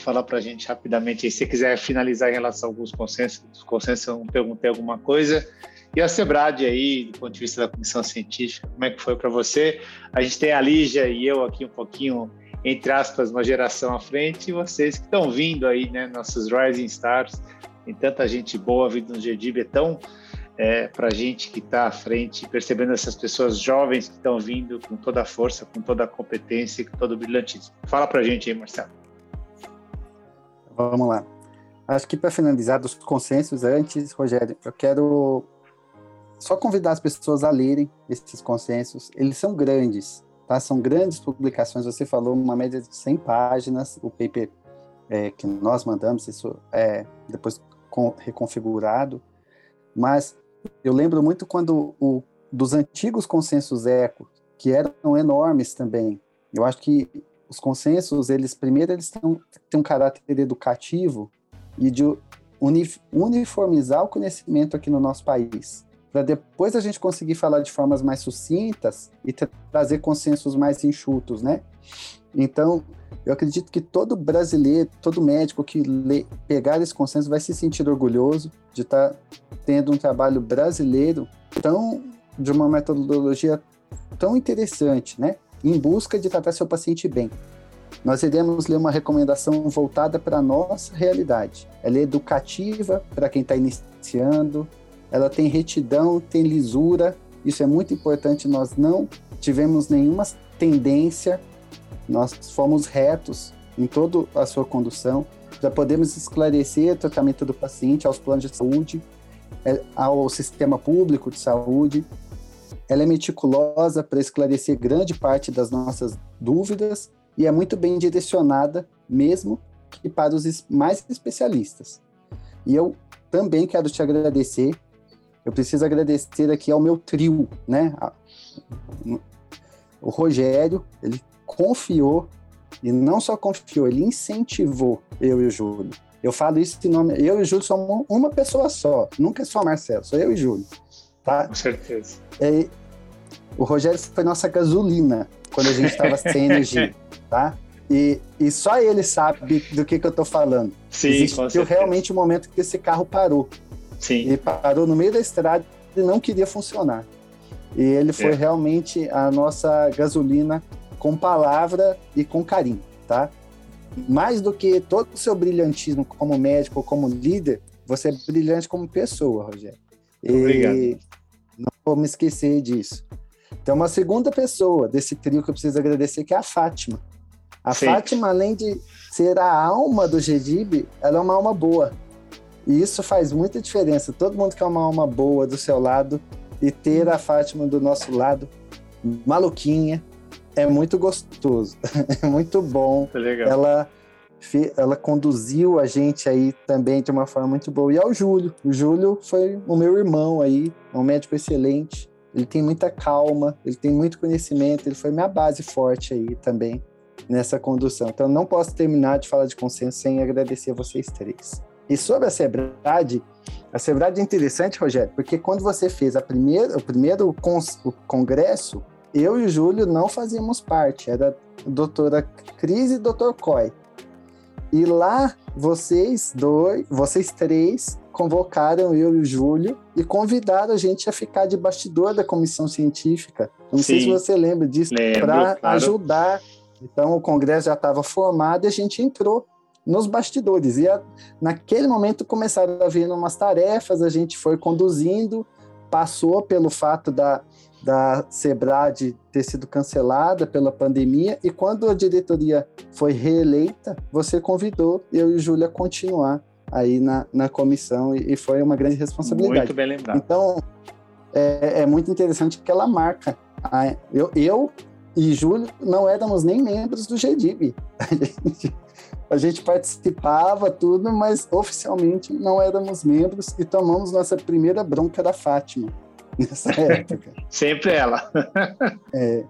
falar para a gente rapidamente, se você quiser finalizar em relação a alguns consensos, os consensos eu perguntei alguma coisa, e a Sebrad aí, do ponto de vista da comissão científica, como é que foi para você? A gente tem a Lígia e eu aqui um pouquinho, entre aspas, uma geração à frente, e vocês que estão vindo aí, né, nossos Rising Stars, tem tanta gente boa vindo no GDIB, é tão é, para a gente que está à frente, percebendo essas pessoas jovens que estão vindo com toda a força, com toda a competência, com todo o brilhantismo. Fala para a gente aí, Marcelo. Vamos lá. Acho que para finalizar dos consensos, antes, Rogério, eu quero só convidar as pessoas a lerem esses consensos. Eles são grandes, tá? São grandes publicações. Você falou uma média de 100 páginas, o paper é, que nós mandamos, isso é depois reconfigurado. Mas eu lembro muito quando o, dos antigos consensos eco, que eram enormes também. Eu acho que os consensos, eles primeiro eles têm, têm um caráter educativo e de uniformizar o conhecimento aqui no nosso país para depois a gente conseguir falar de formas mais sucintas e trazer consensos mais enxutos, né? Então, eu acredito que todo brasileiro, todo médico que lê, pegar esse consenso vai se sentir orgulhoso de estar tá tendo um trabalho brasileiro tão de uma metodologia tão interessante, né? Em busca de tratar seu paciente bem. Nós iremos ler uma recomendação voltada para a nossa realidade. Ela é educativa para quem está iniciando, ela tem retidão, tem lisura. Isso é muito importante. Nós não tivemos nenhuma tendência, nós fomos retos em toda a sua condução. Já podemos esclarecer o tratamento do paciente aos planos de saúde, é, ao sistema público de saúde. Ela é meticulosa para esclarecer grande parte das nossas dúvidas e é muito bem direcionada, mesmo que para os mais especialistas. E eu também quero te agradecer eu preciso agradecer aqui ao meu trio, né? O Rogério, ele confiou, e não só confiou, ele incentivou eu e o Júlio. Eu falo isso em nome. Eu e o Júlio somos uma pessoa só, nunca é só Marcelo, sou eu e o Júlio. Tá? Com certeza. É, o Rogério foi nossa gasolina quando a gente estava sem energia, tá? E, e só ele sabe do que, que eu estou falando. Sim, Existiu realmente o um momento que esse carro parou. Sim. Ele parou no meio da estrada e não queria funcionar. E ele foi é. realmente a nossa gasolina com palavra e com carinho, tá? Mais do que todo o seu brilhantismo como médico, como líder, você é brilhante como pessoa, Rogério. Obrigado. E não vou me esquecer disso. Tem uma segunda pessoa desse trio que eu preciso agradecer, que é a Fátima. A Sim. Fátima, além de ser a alma do GDIB, ela é uma alma boa. E isso faz muita diferença. Todo mundo quer uma alma boa do seu lado e ter a Fátima do nosso lado, maluquinha, é muito gostoso, é muito bom. Legal. Ela ela conduziu a gente aí também de uma forma muito boa. E ao Júlio, o Júlio foi o meu irmão aí, é um médico excelente. Ele tem muita calma, ele tem muito conhecimento, ele foi minha base forte aí também nessa condução. Então não posso terminar de falar de consenso sem agradecer a vocês três. E sobre a Sebrad, a Sebrad é interessante, Rogério, porque quando você fez a primeira, o primeiro o congresso, eu e o Júlio não fazíamos parte, era a doutora Cris e doutor Coy. E lá vocês dois, vocês três, convocaram eu e o Júlio e convidaram a gente a ficar de bastidor da comissão científica. Não Sim, sei se você lembra disso, para claro. ajudar. Então o congresso já estava formado e a gente entrou nos bastidores. E a, naquele momento começaram a vir umas tarefas, a gente foi conduzindo, passou pelo fato da, da Sebrad ter sido cancelada pela pandemia, e quando a diretoria foi reeleita, você convidou eu e Júlia a continuar aí na, na comissão, e, e foi uma grande responsabilidade. Muito bem lembrado. Então, é, é muito interessante que ela marca. A, eu, eu e Júlio não éramos nem membros do GDIB. A gente a gente participava tudo, mas oficialmente não éramos membros e tomamos nossa primeira bronca da Fátima nessa época. Sempre ela. é.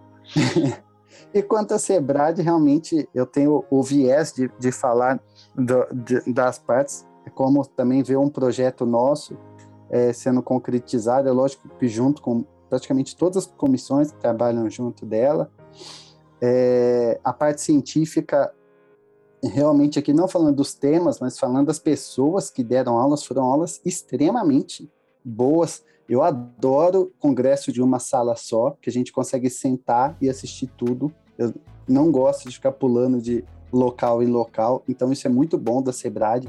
E quanto a Sebrad, realmente eu tenho o viés de, de falar do, de, das partes, é como também ver um projeto nosso é, sendo concretizado, é lógico que junto com praticamente todas as comissões que trabalham junto dela. É, a parte científica realmente aqui não falando dos temas, mas falando das pessoas que deram aulas, foram aulas extremamente boas. Eu adoro congresso de uma sala só, que a gente consegue sentar e assistir tudo. Eu não gosto de ficar pulando de local em local, então isso é muito bom da Sebrade.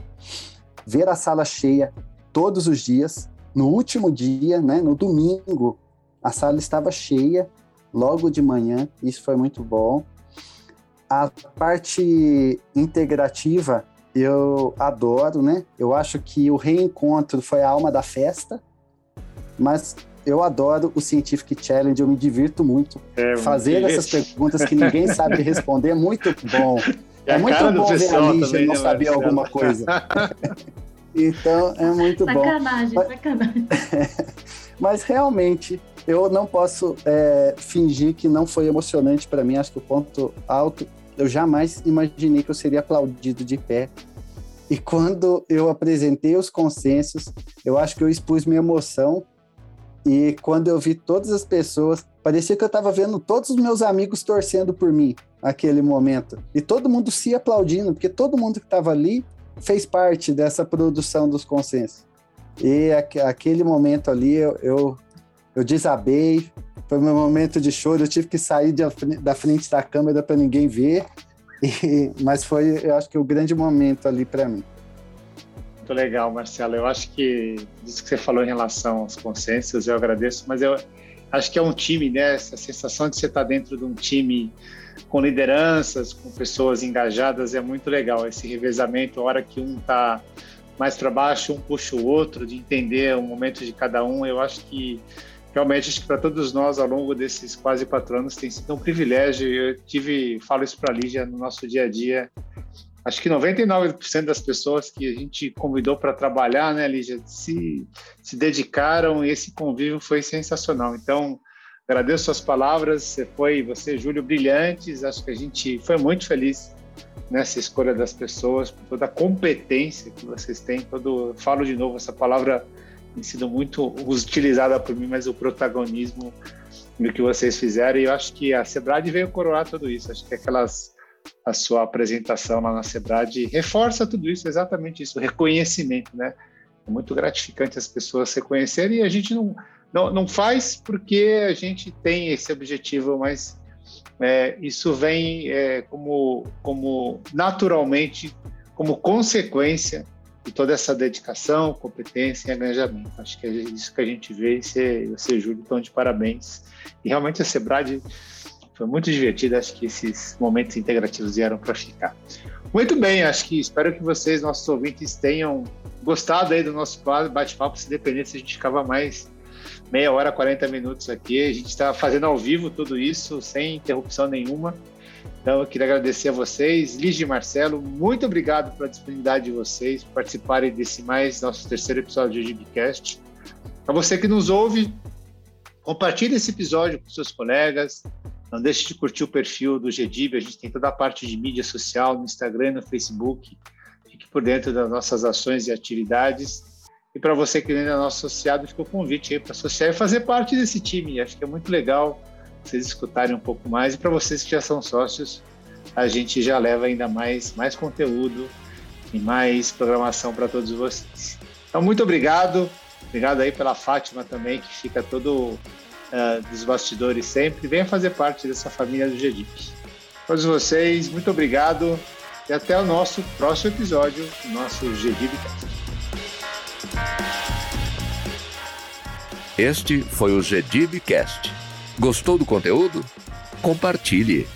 Ver a sala cheia todos os dias, no último dia, né, no domingo, a sala estava cheia logo de manhã, isso foi muito bom. A parte integrativa eu adoro, né? Eu acho que o reencontro foi a alma da festa, mas eu adoro o Scientific Challenge, eu me divirto muito. É, Fazer essas perguntas que ninguém sabe responder é muito bom. É, é muito bom ver a Lígia não né, saber alguma coisa. então, é muito sacanagem, bom. Sacanagem, sacanagem. Mas realmente, eu não posso é, fingir que não foi emocionante para mim. Acho que o ponto alto, eu jamais imaginei que eu seria aplaudido de pé. E quando eu apresentei os consensos, eu acho que eu expus minha emoção. E quando eu vi todas as pessoas, parecia que eu estava vendo todos os meus amigos torcendo por mim naquele momento. E todo mundo se aplaudindo, porque todo mundo que estava ali fez parte dessa produção dos consensos. E aquele momento ali eu, eu, eu desabei, foi meu momento de choro, eu tive que sair de, da frente da câmera para ninguém ver, e, mas foi, eu acho que o grande momento ali para mim. Muito legal, Marcelo. Eu acho que isso que você falou em relação aos consensos, eu agradeço, mas eu acho que é um time, né? Essa sensação de você estar dentro de um time com lideranças, com pessoas engajadas, é muito legal. Esse revezamento, a hora que um está mais para baixo, um puxa o outro, de entender o momento de cada um. Eu acho que realmente acho que para todos nós ao longo desses quase quatro anos tem sido um privilégio. Eu tive, falo isso para a Lígia no nosso dia a dia. Acho que 99% das pessoas que a gente convidou para trabalhar, né, Lígia, se, se dedicaram e esse convívio foi sensacional. Então, agradeço suas palavras. Você foi, você, Júlio, brilhantes. Acho que a gente foi muito feliz nessa escolha das pessoas, por toda a competência que vocês têm. Todo, falo de novo, essa palavra tem sido muito utilizada por mim, mas o protagonismo do que vocês fizeram. E eu acho que a Sebrade veio coroar tudo isso. Acho que aquelas a sua apresentação lá na Sebrade reforça tudo isso, exatamente isso, reconhecimento, né? É muito gratificante as pessoas reconhecerem e a gente não, não, não faz porque a gente tem esse objetivo, mas é, isso vem é, como, como naturalmente, como consequência de toda essa dedicação, competência e engajamento. Acho que é isso que a gente vê e você, você Júlio, estão de parabéns. E realmente a Sebrade foi muito divertido, acho que esses momentos integrativos vieram para ficar. Muito bem, acho que espero que vocês, nossos ouvintes, tenham gostado aí do nosso bate-papo, se dependesse a gente ficava mais meia hora, 40 minutos aqui. A gente está fazendo ao vivo tudo isso, sem interrupção nenhuma. Então, eu queria agradecer a vocês, Liz e Marcelo, muito obrigado pela disponibilidade de vocês, por participarem desse mais nosso terceiro episódio do GBcast. Para você que nos ouve, compartilhe esse episódio com seus colegas, não deixe de curtir o perfil do GDIB, a gente tem toda a parte de mídia social no Instagram e no Facebook. Fique por dentro das nossas ações e atividades. E para você que ainda é nosso associado, fica o convite aí para associar e fazer parte desse time. Acho que é muito legal vocês escutarem um pouco mais. E para vocês que já são sócios, a gente já leva ainda mais, mais conteúdo e mais programação para todos vocês. Então, muito obrigado. Obrigado aí pela Fátima também, que fica todo uh, dos bastidores sempre. Venha fazer parte dessa família do GDIP. Todos vocês, muito obrigado e até o nosso próximo episódio do nosso GDIPcast. Este foi o GDibcast. Gostou do conteúdo? Compartilhe.